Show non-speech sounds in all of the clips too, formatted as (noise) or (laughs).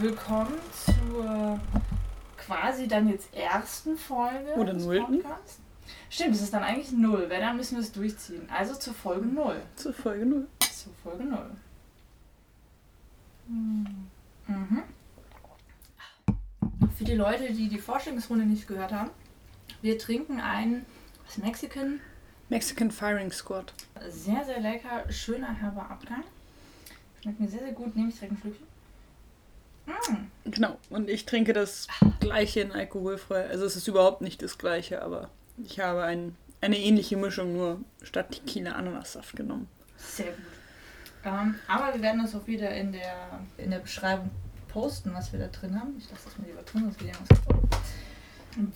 willkommen zur quasi dann jetzt ersten Folge Oder des nullten. Podcasts. Stimmt, es ist dann eigentlich null, wenn dann müssen wir es durchziehen. Also zur Folge null. Zur Folge 0. Zur Folge null. Mhm. Für die Leute, die die Vorstellungsrunde nicht gehört haben, wir trinken einen was, Mexican, Mexican Firing Squad. sehr, sehr lecker, schöner herber Abgang. Schmeckt mir sehr, sehr gut. Nehme ich direkt ein Schlückchen. Mm. Genau. Und ich trinke das gleiche in alkoholfrei. Also es ist überhaupt nicht das gleiche, aber ich habe ein, eine ähnliche Mischung, nur statt Tequila Ananassaft genommen. Sehr gut. Ähm, aber wir werden das auch wieder in der, in der Beschreibung posten, was wir da drin haben. Ich lasse das mal lieber drin, sonst geht irgendwas kaputt.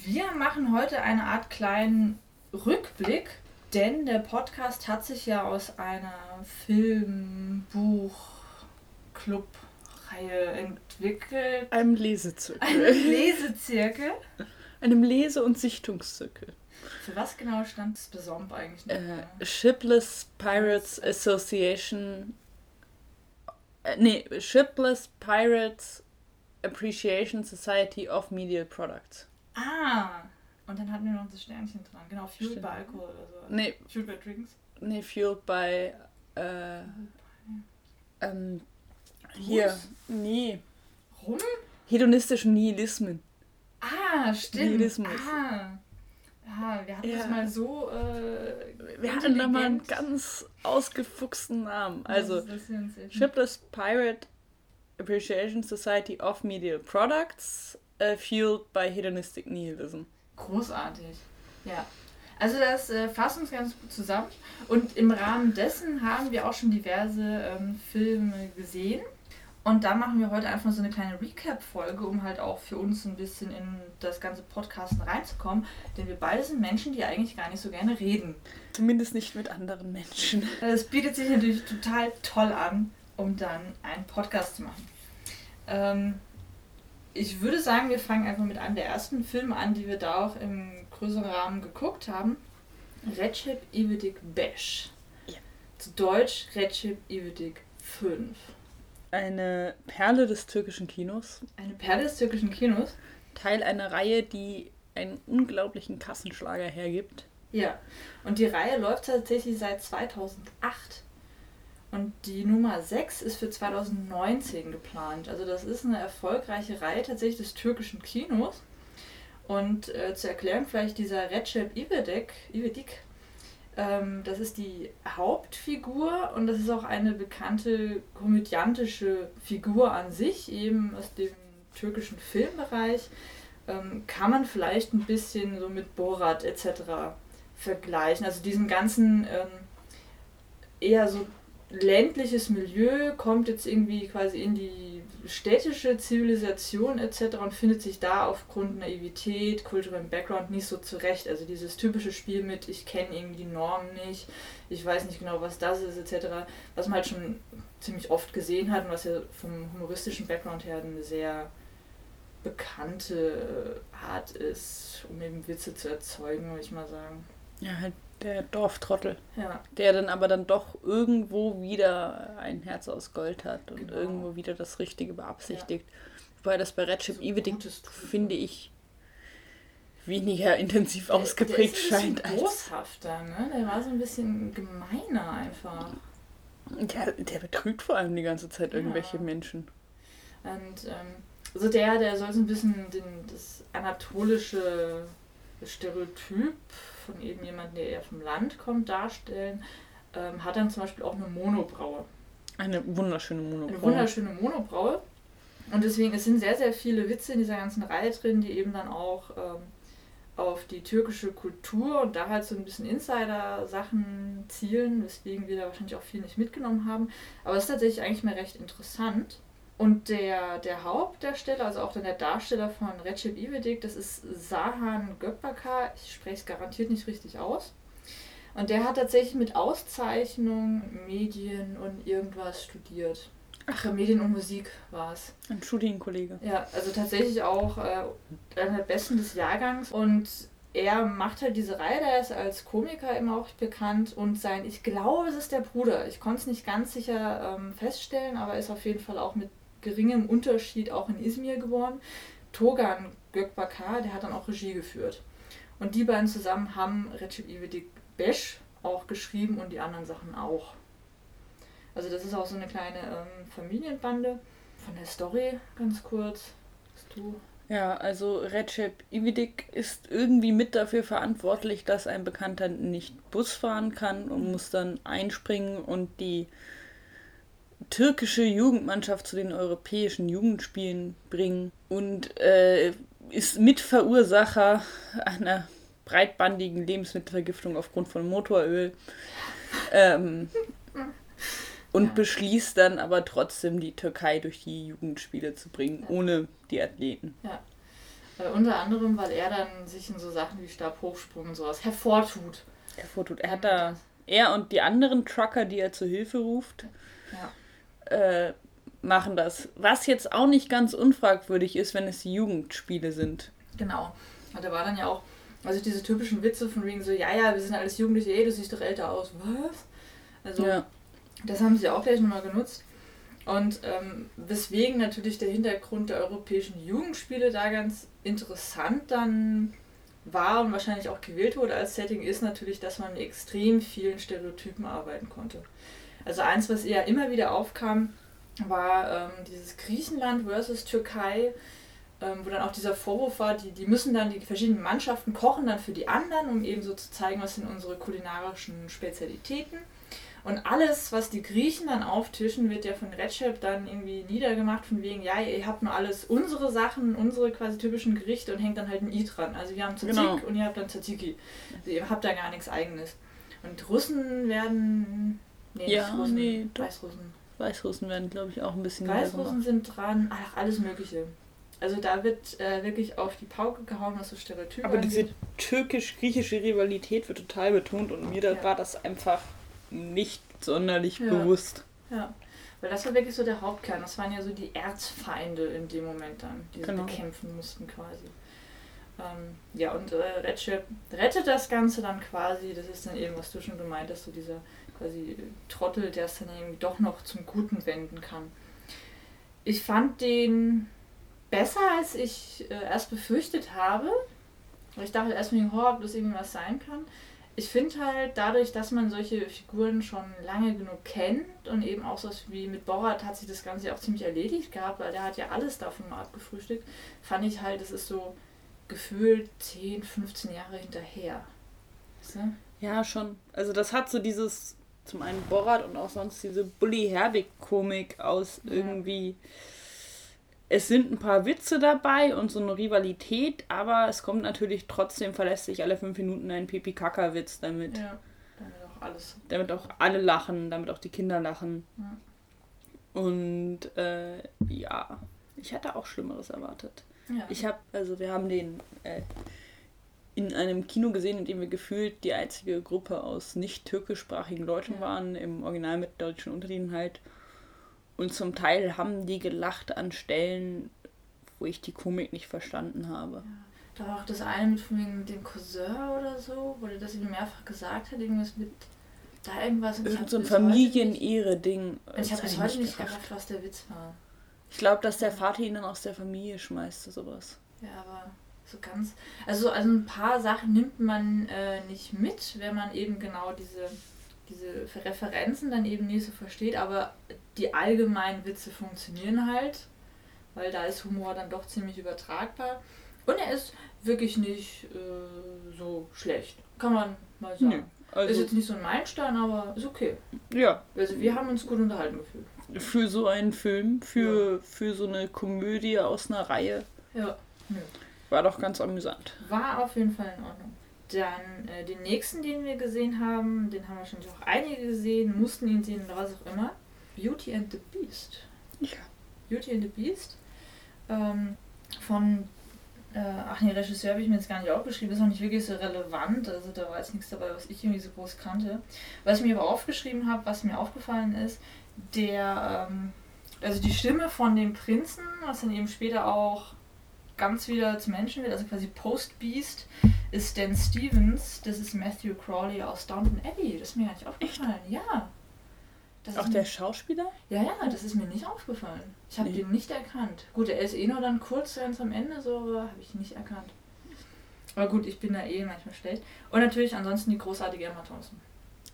Wir machen heute eine Art kleinen Rückblick, denn der Podcast hat sich ja aus einer Film-, Buch-, Club-Reihe entwickelt. Einem Ein Lesezirkel. Lesezirkel. Einem Lese- und Sichtungszirkel. Für was genau stand das Besomp eigentlich? Äh, Shipless Pirates Association. Äh, nee, Shipless Pirates Appreciation Society of Medial Products. Ah, und dann hatten wir noch das Sternchen dran. Genau, Fueled by Alcohol oder so. Nee, Fueled by Drinks. nee, fueled by. Äh, ähm, hier. Nee. Rum? Hedonistischen Nihilismen. Ah, stimmt. Nihilismus. Ah. ah, wir hatten Ja. das mal so. Äh, Wir hatten da mal einen ganz ausgefuchsten Namen. Also, Shipless Pirate Appreciation Society of Medial Products, äh, fueled by hedonistic nihilism. Großartig. Ja. Also das äh, fasst uns ganz gut zusammen. Und im Rahmen dessen haben wir auch schon diverse ähm, Filme gesehen. Und da machen wir heute einfach so eine kleine Recap-Folge, um halt auch für uns ein bisschen in das ganze Podcasten reinzukommen. Denn wir beide sind Menschen, die eigentlich gar nicht so gerne reden. Zumindest nicht mit anderen Menschen. Es bietet sich natürlich total toll an, um dann einen Podcast zu machen. Ähm, ich würde sagen, wir fangen einfach mit einem der ersten Filme an, die wir da auch im größeren Rahmen geguckt haben. Recep İvedik Beş. Ja. Zu Deutsch Recep İvedik 5. Eine Perle des türkischen Kinos. Eine Perle des türkischen Kinos. Teil einer Reihe, die einen unglaublichen Kassenschlager hergibt. Ja, und die Reihe läuft tatsächlich seit 2008. Und die Nummer 6 ist für 2019 geplant. Also das ist eine erfolgreiche Reihe tatsächlich des türkischen Kinos. Und äh, zur Erklärung vielleicht dieser Recep İvedik, İvedik ähm, das ist die Hauptfigur und das ist auch eine bekannte komödiantische Figur an sich, eben aus dem türkischen Filmbereich. Ähm, kann man vielleicht ein bisschen so mit Borat etc. vergleichen. Also diesen ganzen ähm, eher so ländliches Milieu kommt jetzt irgendwie quasi in die städtische Zivilisation etc. und findet sich da aufgrund Naivität, kulturellem Background nicht so zurecht. Also dieses typische Spiel mit, ich kenne irgendwie die Normen nicht, ich weiß nicht genau, was das ist etc., was man halt schon ziemlich oft gesehen hat und was ja vom humoristischen Background her eine sehr bekannte Art ist, um eben Witze zu erzeugen, würde ich mal sagen. Ja, halt der Dorftrottel. Ja, Der dann aber dann doch irgendwo wieder ein Herz aus Gold hat und Genau. irgendwo wieder das Richtige beabsichtigt. Wobei das bei Recep So Ivedik, finde ich, weniger (laughs) intensiv ausgeprägt der ist scheint ein als. boshafter, ne? Der war so ein bisschen gemeiner einfach. Der, der betrügt vor allem die ganze Zeit Ja. irgendwelche Menschen. Und ähm, also der, der soll so ein bisschen den, das anatolische Stereotyp von eben jemandem, der eher vom Land kommt, darstellen. Ähm, hat dann zum Beispiel auch eine Monobraue. Eine wunderschöne Eine Monochrom. wunderschöne Monobraue. Und deswegen, es sind sehr, sehr viele Witze in dieser ganzen Reihe drin, die eben dann auch ähm, auf die türkische Kultur und da halt so ein bisschen Insider-Sachen zielen, weswegen wir da wahrscheinlich auch viel nicht mitgenommen haben. Aber es ist tatsächlich eigentlich mal recht interessant. Und der, der Hauptdarsteller, also auch dann der Darsteller von Recep İvedik, das ist Sahan Gökbakar. Ich spreche es garantiert nicht richtig aus. Und der hat tatsächlich mit Auszeichnung Medien und irgendwas studiert. Ach, Medien und Musik war es. Ein Studienkollege. Ja, also tatsächlich auch äh, einer der Besten des Jahrgangs. Und er macht halt diese Reihe, der ist als Komiker immer auch bekannt. Und sein, ich glaube, es ist der Bruder. Ich konnte es nicht ganz sicher ähm, feststellen, aber ist auf jeden Fall auch mit geringem Unterschied auch in Izmir geboren. Togan Gökbakar, der hat dann auch Regie geführt. Und die beiden zusammen haben Recep İvedik Beş auch geschrieben und die anderen Sachen auch. Also das ist auch so eine kleine ähm, Familienbande. Von der Story ganz kurz. Du ja, also Recep Ividik ist irgendwie mit dafür verantwortlich, dass ein Bekannter nicht Bus fahren kann und muss dann einspringen und die türkische Jugendmannschaft zu den europäischen Jugendspielen bringen und äh, ist Mitverursacher einer breitbandigen Lebensmittelvergiftung aufgrund von Motoröl. Ähm, und ja. beschließt dann aber trotzdem die Türkei durch die Jugendspiele zu bringen, ja. ohne die Athleten. Ja. Äh, unter anderem, weil er dann sich in so Sachen wie Stabhochsprung und sowas hervortut. Hervortut. Er hat da, er und die anderen Trucker, die er zu Hilfe ruft, ja. Äh, machen das. Was jetzt auch nicht ganz unfragwürdig ist, wenn es Jugendspiele sind. Genau. Und da war dann ja auch, also diese typischen Witze von wegen so, ja, ja, wir sind alles Jugendliche, ey, du siehst doch älter aus. Was? Also, ja. Das haben sie auch gleich nochmal genutzt. Und ähm, weswegen natürlich der Hintergrund der europäischen Jugendspiele da ganz interessant dann war und wahrscheinlich auch gewählt wurde als Setting, ist natürlich, dass man mit extrem vielen Stereotypen arbeiten konnte. Also eins, was eher immer wieder aufkam, war ähm, dieses Griechenland versus Türkei, ähm, wo dann auch dieser Vorwurf war, die, die müssen dann, die verschiedenen Mannschaften kochen dann für die anderen, um eben so zu zeigen, was sind unsere kulinarischen Spezialitäten. Und alles, was die Griechen dann auftischen, wird ja von Recep dann irgendwie niedergemacht, von wegen, ja, ihr habt nur alles unsere Sachen, unsere quasi typischen Gerichte und hängt dann halt ein I dran. Also wir haben Tzatziki genau. und ihr habt dann Tzatziki. Also ihr habt da gar nichts eigenes. Und Russen werden. Nee, ja, Russen, nee, Weißrussen. Weißrussen werden, glaube ich, auch ein bisschen Weißrussen sind dran, ach, alles Mögliche. Also da wird äh, wirklich auf die Pauke gehauen, was so Stereotype Aber angeht. diese türkisch-griechische Rivalität wird total betont und mir ja. war das einfach nicht sonderlich ja. bewusst. Ja, weil das war wirklich so der Hauptkern. Das waren ja so die Erzfeinde in dem Moment dann, die genau. sie bekämpfen mussten quasi. Ähm, ja, und äh, Recep rettet das Ganze dann quasi. Das ist dann eben, was du schon gemeint hast, so dieser quasi Trottel, der es dann irgendwie doch noch zum Guten wenden kann. Ich fand den besser, als ich äh, erst befürchtet habe. Ich dachte erst mit dem Horror, ob das irgendwie was sein kann ich finde halt dadurch, dass man solche Figuren schon lange genug kennt und eben auch so wie mit Borat hat sich das Ganze auch ziemlich erledigt gehabt, weil der hat ja alles davon mal abgefrühstückt, fand ich halt, das ist so gefühlt 10, 15 Jahre hinterher. Du? Ja, schon. Also das hat so dieses, zum einen Borat und auch sonst diese Bully-Herbig-Komik aus ja. irgendwie es sind ein paar Witze dabei und so eine Rivalität, aber es kommt natürlich trotzdem verlässlich alle fünf Minuten ein Pipi-Kaka-Witz damit. Ja, damit auch alles. Damit auch alle lachen, damit auch die Kinder lachen. Ja. Und äh, ja, ich hatte auch Schlimmeres erwartet. Ja. Ich habe, also wir haben den äh, in einem Kino gesehen, in dem wir gefühlt die einzige Gruppe aus nicht türkischsprachigen Leuten ja. waren, im Original mit deutschen Untertiteln halt. Und zum Teil haben die gelacht an Stellen, wo ich die Komik nicht verstanden habe. Ja. Da war auch das eine mit, mit dem Cousin oder so, wo der das ihm mehrfach gesagt hat, irgendwas mit da irgendwas. Irgend so ein Familienehre-Ding. Ich habe bis heute nicht gerafft, was der Witz war. Ich glaube, dass der Vater ihn dann aus der Familie schmeißt, sowas. Ja, aber so ganz. Also, also ein paar Sachen nimmt man äh, nicht mit, wenn man eben genau diese diese Referenzen dann eben nicht so versteht, aber die allgemeinen Witze funktionieren halt, weil da ist Humor dann doch ziemlich übertragbar. Und er ist wirklich nicht äh, so schlecht. Kann man mal sagen. Nee, also ist jetzt nicht so ein Meilenstein, aber ist okay. Ja. Also wir haben uns gut unterhalten gefühlt. Für so einen Film, für, ja. für so eine Komödie aus einer Reihe. Ja. ja. War doch ganz amüsant. War auf jeden Fall in Ordnung. Dann äh, den nächsten, den wir gesehen haben, den haben wahrscheinlich auch einige gesehen, mussten ihn sehen oder was auch immer. Beauty and the Beast. Ja. Beauty and the Beast. Ähm, von, äh, ach nee, Regisseur habe ich mir jetzt gar nicht aufgeschrieben, ist auch nicht wirklich so relevant, also da war jetzt nichts dabei, was ich irgendwie so groß kannte. Was ich mir aber aufgeschrieben habe, was mir aufgefallen ist, der, ähm, also die Stimme von dem Prinzen, was dann eben später auch ganz wieder zum Menschen wird, also quasi Post-Beast, ist Dan Stevens. Das ist Matthew Crawley aus Downton Abbey. Das ist mir gar nicht aufgefallen. Echt? Ja. Auch der Schauspieler? Ja, ja, das ist mir nicht aufgefallen. Ich habe nee. den nicht erkannt. Gut, er ist eh nur dann kurz ganz am Ende, so, habe ich nicht erkannt. Aber gut, ich bin da eh manchmal schlecht. Und natürlich ansonsten die großartige Emma Thompson.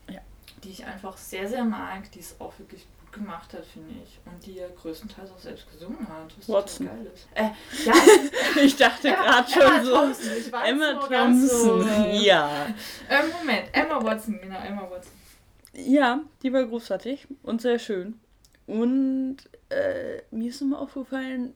Ja. Die ich einfach sehr, sehr mag, die es auch wirklich gemacht hat, finde ich. Und die ja größtenteils auch selbst gesungen hat. Was Watson. geil ist. Äh, ja, (laughs) ich dachte gerade schon Emma so. Thompson. Ich weiß Emma so Thompson. So, äh, ja. Äh, Moment, Emma Watson, genau, Emma Watson. Ja, die war großartig und sehr schön. Und äh, mir ist nochmal aufgefallen,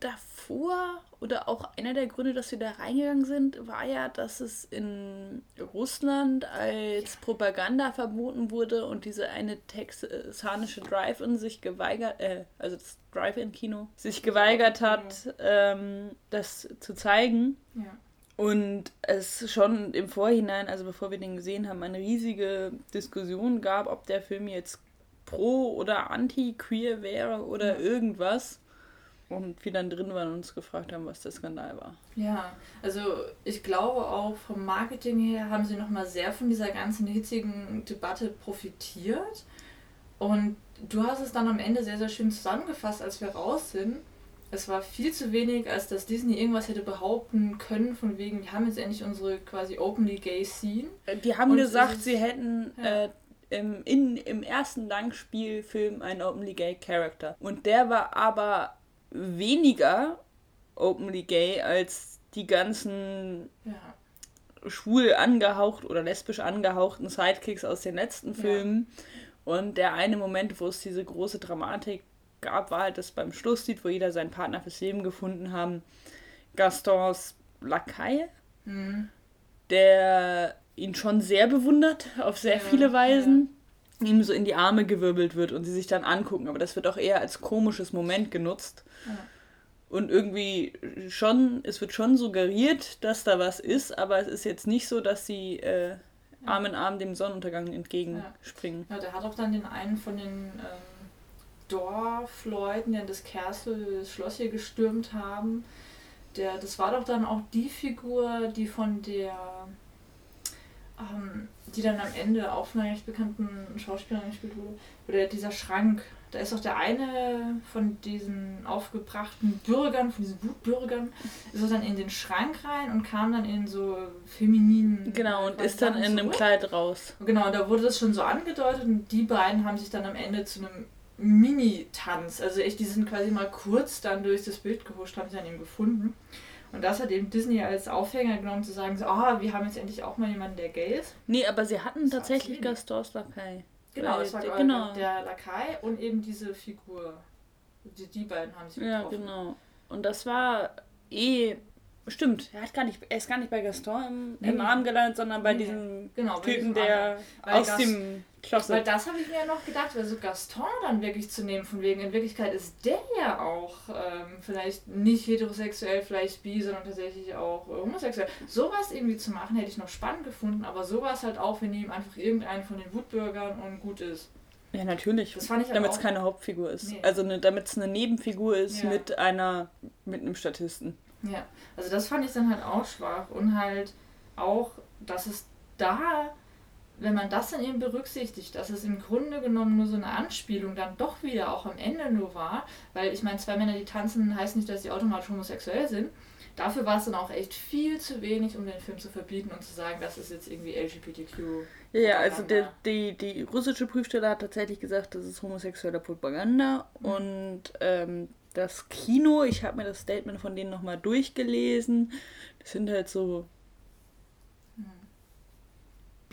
davor oder auch einer der Gründe, dass wir da reingegangen sind, war ja, dass es in Russland als Propaganda verboten wurde und diese eine texanische Drive-In sich geweigert, äh, also das Drive-In-Kino, sich geweigert hat, ähm, das zu zeigen. Ja. Und es schon im Vorhinein, also bevor wir den gesehen haben, eine riesige Diskussion gab, ob der Film jetzt pro oder anti-queer wäre oder irgendwas. Und wir dann drin waren und uns gefragt haben, was der Skandal war. Ja, also ich glaube auch vom Marketing her haben sie nochmal sehr von dieser ganzen hitzigen Debatte profitiert. Und du hast es dann am Ende sehr, sehr schön zusammengefasst, als wir raus sind es war viel zu wenig, als dass Disney irgendwas hätte behaupten können, von wegen, wir haben jetzt endlich unsere quasi openly gay Scene. Äh, die haben Und gesagt, sie hätten ja. äh, im, in, im ersten Langspielfilm einen openly gay Character. Und der war aber weniger openly gay als die ganzen ja. schwul angehaucht oder lesbisch angehauchten Sidekicks aus den letzten Filmen. Ja. Und der eine Moment, wo es diese große Dramatik gab, war halt das beim Schlusslied, wo jeder seinen Partner fürs Leben gefunden haben. Gastons Lakai, mhm. der ihn schon sehr bewundert, auf sehr ja, viele Weisen. Ja. ihm so in die Arme gewirbelt wird und sie sich dann angucken. Aber das wird auch eher als komisches Moment genutzt. Ja. Und irgendwie schon, es wird schon suggeriert, dass da was ist, aber es ist jetzt nicht so, dass sie äh, Arm in Arm dem Sonnenuntergang entgegenspringen. Ja, der hat auch dann den einen von den ähm Dorfleuten, die das Castle, das Schloss hier gestürmt haben. Der, das war doch dann auch die Figur, die von der, ähm, die dann am Ende auch von einer recht bekannten Schauspielerin gespielt wurde. Oder dieser Schrank. Da ist doch der eine von diesen aufgebrachten Bürgern, von diesen Wutbürgern, ist doch dann in den Schrank rein und kam dann in so femininen. Genau, und ist dann in zurück. einem Kleid raus. Genau, da wurde das schon so angedeutet und die beiden haben sich dann am Ende zu einem Mini-Tanz. Also echt, die sind quasi mal kurz dann durch das Bild gehuscht, haben sie an ihm gefunden. Und das hat eben Disney als Aufhänger genommen, zu sagen, so, oh, wir haben jetzt endlich auch mal jemanden, der gay ist. Nee, aber sie hatten tatsächlich Gastors Lakai. Genau, es war der, genau. der Lakai und eben diese Figur. Die, die beiden haben sich getroffen. Ja, genau. Und das war eh Stimmt, er, hat gar nicht, er ist gar nicht bei Gaston im, im Arm gelandet, sondern bei nee. diesem genau, Typen, der aus Gast, dem Schloss Weil das habe ich mir ja noch gedacht, also Gaston dann wirklich zu nehmen, von wegen, in Wirklichkeit ist der ja auch ähm, vielleicht nicht heterosexuell, vielleicht bi, sondern tatsächlich auch äh, homosexuell. Sowas irgendwie zu machen, hätte ich noch spannend gefunden, aber sowas halt auch, wenn ihm einfach irgendeinen von den Wutbürgern und gut ist. Ja, natürlich. Halt damit es keine Hauptfigur ist. Nee. Also ne, damit es eine Nebenfigur ist ja. mit einer, mit einem Statisten. Ja, also das fand ich dann halt auch schwach und halt auch, dass es da, wenn man das dann eben berücksichtigt, dass es im Grunde genommen nur so eine Anspielung dann doch wieder auch am Ende nur war, weil ich meine, zwei Männer, die tanzen, heißt nicht, dass sie automatisch homosexuell sind. Dafür war es dann auch echt viel zu wenig, um den Film zu verbieten und zu sagen, das ist jetzt irgendwie LGBTQ. Ja, also die, die, die russische Prüfstelle hat tatsächlich gesagt, das ist homosexuelle Propaganda mhm. und ähm, das Kino, ich habe mir das Statement von denen nochmal durchgelesen. Das sind halt so.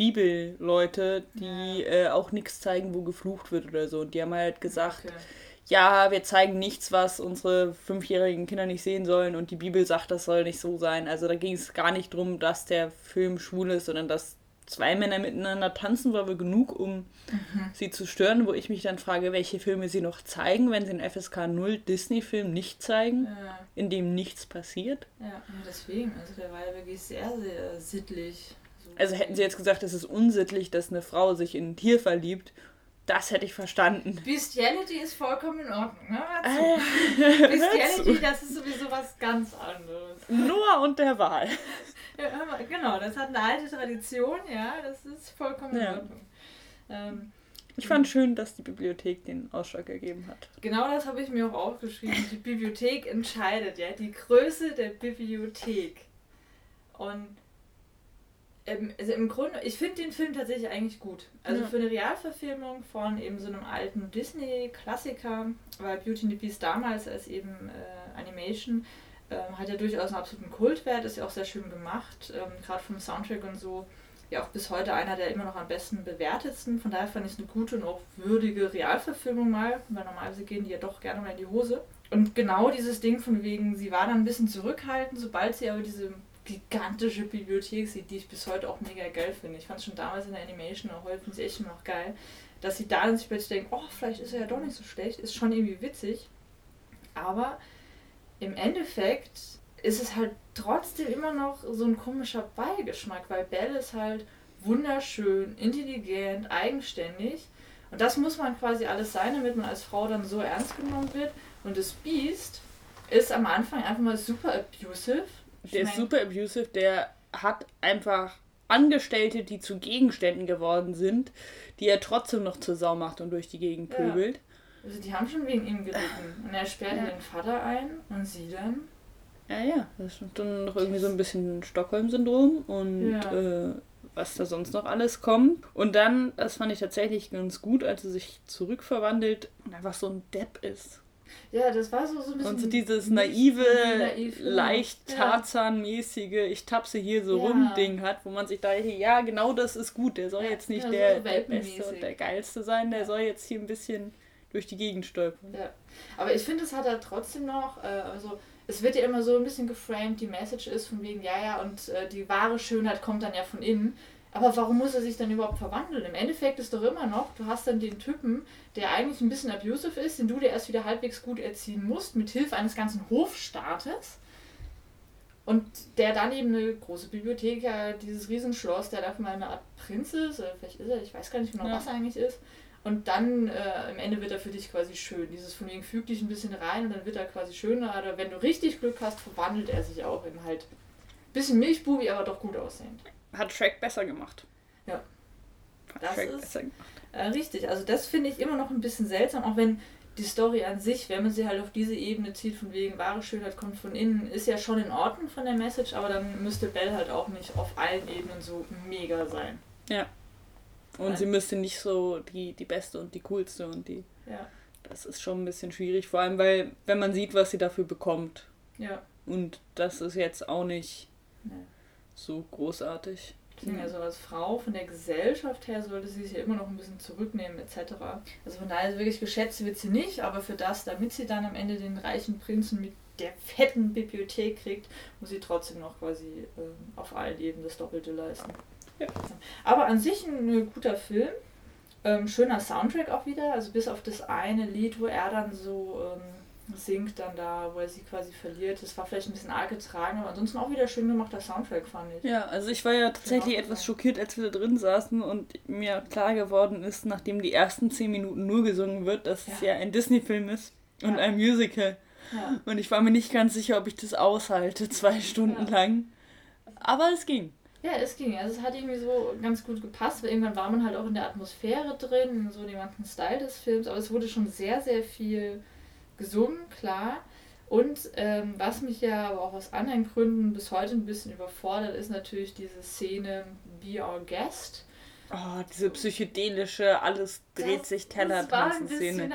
Bibelleute, die ja. äh, auch nichts zeigen, wo geflucht wird oder so. Und die haben halt gesagt, okay. ja, wir zeigen nichts, was unsere fünfjährigen Kinder nicht sehen sollen. Und die Bibel sagt, das soll nicht so sein. Also da ging es gar nicht darum, dass der Film schwul ist, sondern dass zwei Männer miteinander tanzen war wohl genug, um mhm. sie zu stören, wo ich mich dann frage, welche Filme sie noch zeigen, wenn sie einen FSK 0 Disney-Film nicht zeigen, ja. in dem nichts passiert. Ja, deswegen, also der war ja wirklich sehr, sehr sittlich. So also hätten sie jetzt gesagt, es ist unsittlich, dass eine Frau sich in ein Tier verliebt, das hätte ich verstanden. Bestiality ist vollkommen in Ordnung, ne? Äh, (laughs) Bestiality, das ist sowieso was ganz anderes. Noah und der Wahl. (laughs) Ja, genau, das hat eine alte Tradition, ja, das ist vollkommen in Ordnung. Ähm, Ich fand schön, dass die Bibliothek den Ausschlag gegeben hat. Genau das habe ich mir auch aufgeschrieben. Die Bibliothek entscheidet, ja, die Größe der Bibliothek. Und ähm, also im Grunde, ich finde den Film tatsächlich eigentlich gut. Also Ja. für eine Realverfilmung von eben so einem alten Disney-Klassiker, weil Beauty and the Beast damals als eben äh, Animation ähm, hat ja durchaus einen absoluten Kultwert, ist ja auch sehr schön gemacht, ähm, gerade vom Soundtrack und so. Ja, auch bis heute einer der immer noch am besten bewertetsten. Von daher fand ich es eine gute und auch würdige Realverfilmung mal, weil normalerweise gehen die ja doch gerne mal in die Hose. Und genau dieses Ding von wegen, sie war dann ein bisschen zurückhaltend, sobald sie aber diese gigantische Bibliothek sieht, die ich bis heute auch mega geil finde. Ich fand es schon damals in der Animation, auch heute finde ich echt immer noch geil, dass sie da sich plötzlich denkt, oh, vielleicht ist er ja doch nicht so schlecht, ist schon irgendwie witzig. Aber im Endeffekt ist es halt trotzdem immer noch so ein komischer Beigeschmack, weil Belle ist halt wunderschön, intelligent, eigenständig. Und das muss man quasi alles sein, damit man als Frau dann so ernst genommen wird. Und das Beast ist am Anfang einfach mal super abusive. Ich Der ist mein, super abusive, der hat einfach Angestellte, die zu Gegenständen geworden sind, die er trotzdem noch zur Sau macht und durch die Gegend Ja. pöbelt. Also die haben schon wegen ihm geritten. Und er sperrt Ja. den Vater ein und sie dann. Ja, ja, das ist dann noch irgendwie so ein bisschen Stockholm-Syndrom und Ja. äh, was da sonst noch alles kommt. Und dann, das fand ich tatsächlich ganz gut, als er sich zurückverwandelt und einfach so ein Depp ist. Ja, das war so, so ein bisschen. Und so dieses naive, naiv, leicht Ja. Tarzan-mäßige, ich tapse hier so Ja. rum Ding hat, wo man sich dachte, ja, genau das ist gut. Der soll Ja, jetzt nicht ja, so der, der. Beste und der Geilste sein, der soll jetzt hier ein bisschen durch die Gegend stolpern. Ja. Aber ich finde, es hat halt trotzdem noch, äh, also es wird ja immer so ein bisschen geframed, die Message ist von wegen, ja, ja, und äh, die wahre Schönheit kommt dann ja von innen. Aber warum muss er sich dann überhaupt verwandeln? Im Endeffekt ist doch immer noch, du hast dann den Typen, der eigentlich ein bisschen abusive ist, den du dir erst wieder halbwegs gut erziehen musst, mit Hilfe eines ganzen Hofstaates. Und der dann eben eine große Bibliothek, ja, dieses Riesenschloss, der dafür mal eine Art Prinz ist, oder vielleicht ist er, ich weiß gar nicht genau, Ja. was er eigentlich ist. Und dann äh, am Ende wird er für dich quasi schön. Dieses von wegen füg dich ein bisschen rein und dann wird er quasi schöner. Oder wenn du richtig Glück hast, verwandelt er sich auch in halt ein bisschen Milchbubi, aber doch gut aussehend. Hat Shrek besser gemacht. Ja. Hat Das Shrek ist- besser gemacht. Äh, richtig, also das finde ich immer noch ein bisschen seltsam, auch wenn die Story an sich, wenn man sie halt auf diese Ebene zieht, von wegen wahre Schönheit kommt von innen, ist ja schon in Ordnung von der Message, aber dann müsste Belle halt auch nicht auf allen Ebenen so mega sein. Und Nein. sie müsste nicht so die, die Beste und die Coolste und die. Ja, Das ist schon ein bisschen schwierig, vor allem weil, wenn man sieht, was sie dafür bekommt. ja. Und das ist jetzt auch nicht Nee. So großartig. Deswegen also als Frau von der Gesellschaft her sollte sie sich ja immer noch ein bisschen zurücknehmen etc. Also von daher wirklich geschätzt wird sie nicht, aber für das, damit sie dann am Ende den reichen Prinzen mit der fetten Bibliothek kriegt, muss sie trotzdem noch quasi ähm, auf allen Ebenen das Doppelte leisten. Ja. Aber an sich ein äh, guter Film. Ähm, schöner Soundtrack auch wieder, also bis auf das eine Lied, wo er dann so ähm, singt, dann da, wo er sie quasi verliert. Das war vielleicht ein bisschen arg getragen, aber ansonsten auch wieder schön gemachter Soundtrack, fand ich. Ja, also ich war ja tatsächlich Genau. etwas schockiert, als wir da drin saßen und mir klar geworden ist, nachdem die ersten zehn Minuten nur gesungen wird, dass es Ja. ja ein Disney-Film ist und Ja. ein Musical. Ja. Und ich war mir nicht ganz sicher, ob ich das aushalte, (laughs) zwei Stunden Ja. lang. Aber es ging. Ja, es ging. Also es hat irgendwie so ganz gut gepasst, weil irgendwann war man halt auch in der Atmosphäre drin, in so dem ganzen Style des Films, aber es wurde schon sehr, sehr viel gesungen, klar. Und ähm, was mich ja aber auch aus anderen Gründen bis heute ein bisschen überfordert, ist natürlich diese Szene Be Our Guest. Oh, diese psychedelische, alles dreht Das- sich Teller Das war ein tanzen Szene.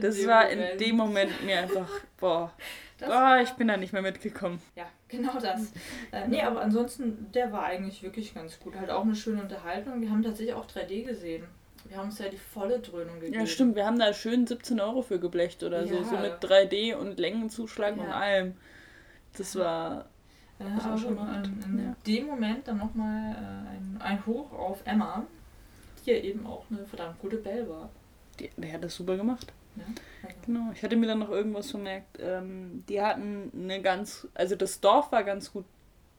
Das dem war Moment. in dem Moment mir einfach, (laughs) boah, Das war- ich bin da nicht mehr mitgekommen. Ja, genau das. (laughs) Äh, nee, aber ansonsten, der war eigentlich wirklich ganz gut. Halt auch eine schöne Unterhaltung. Wir haben tatsächlich auch 3D gesehen. Wir haben uns ja die volle Dröhnung gegeben. Ja, stimmt, wir haben da schön 17 Euro für geblecht oder so, Ja. so mit 3D und Längenzuschlag und Ja. allem. Das war, Äh, Das war schon gut. in, in Ja. dem Moment dann nochmal äh, ein, ein Hoch auf Emma, die ja eben auch eine verdammt gute Belle war. die, der hat das super gemacht. Ne? Also, Genau, ich hatte mir dann noch irgendwas vermerkt. Ähm, die hatten eine ganz, also das Dorf war ganz gut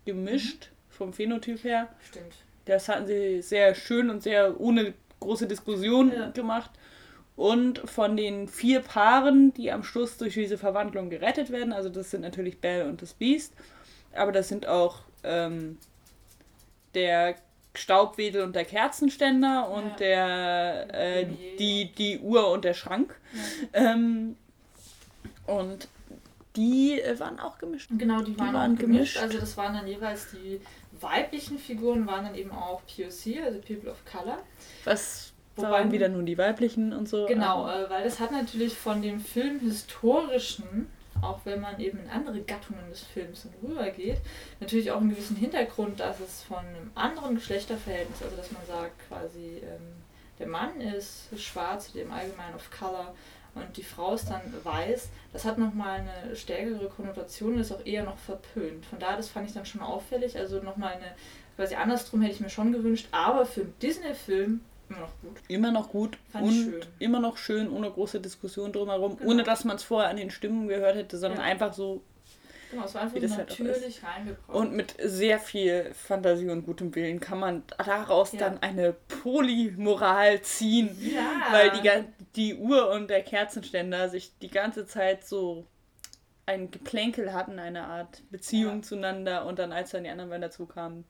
gemischt vom Phänotyp her. stimmt. Das hatten sie sehr schön und sehr ohne große Diskussion Ja. gemacht. Und von den vier Paaren, die am Schluss durch diese Verwandlung gerettet werden, also das sind natürlich Belle und das Beast, aber das sind auch ähm, der Staubwedel und der Kerzenständer und ja. der äh, die, die Uhr und der Schrank. Ja. Ähm, und die äh, waren auch gemischt. Genau, die waren, die waren gemischt. gemischt. Also das waren dann jeweils die weiblichen Figuren, waren dann eben auch POC, also People of Color. Was Wobei, waren wieder nur die weiblichen und so. Genau, äh, weil das hat natürlich von dem filmhistorischen auch wenn man eben in andere Gattungen des Films rübergeht, natürlich auch einen gewissen Hintergrund, dass es von einem anderen Geschlechterverhältnis, also dass man sagt, quasi ähm, der Mann ist schwarz, dem Allgemeinen of Color, und die Frau ist dann weiß, das hat nochmal eine stärkere Konnotation und ist auch eher noch verpönt. Von daher, das fand ich dann schon auffällig. Also nochmal eine, quasi andersrum hätte ich mir schon gewünscht, aber für einen Disney-Film Immer noch gut. Immer noch gut Fand und schön. immer noch schön, ohne große Diskussion drumherum, genau. ohne dass man es vorher an den Stimmen gehört hätte, sondern ja. einfach so. Genau, es war einfach halt natürlich halt reingebracht. Und mit sehr viel Fantasie und gutem Willen kann man daraus ja. dann eine Polymoral ziehen, ja. weil die, die Uhr und der Kerzenständer sich die ganze Zeit so ein Geplänkel hatten, eine Art Beziehung ja. zueinander und dann als dann die anderen dazu kamen,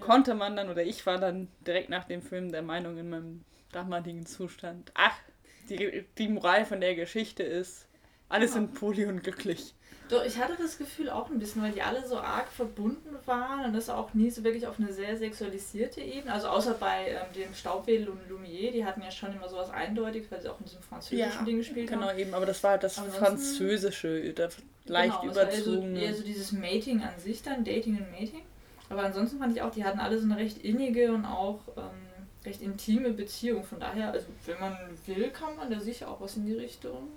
konnte man dann, oder ich war dann direkt nach dem Film der Meinung in meinem damaligen Zustand, ach, die, die Moral von der Geschichte ist, alle genau. sind poli und glücklich. Doch, ich hatte das Gefühl auch ein bisschen, weil die alle so arg verbunden waren und das auch nie so wirklich auf eine sehr sexualisierte Ebene. Also außer bei ähm, dem Staubwedel und Lumière, die hatten ja schon immer sowas eindeutig, weil sie auch in diesem französischen ja, Ding gespielt genau, haben. Genau, eben, aber das war halt das Französische, das leicht genau, überzogene. Eher so, eher so dieses Mating an sich dann, Dating und Mating. Aber ansonsten fand ich auch, die hatten alle so eine recht innige und auch ähm, recht intime Beziehung. Von daher, also wenn man will, kann man da sicher auch was in die Richtung.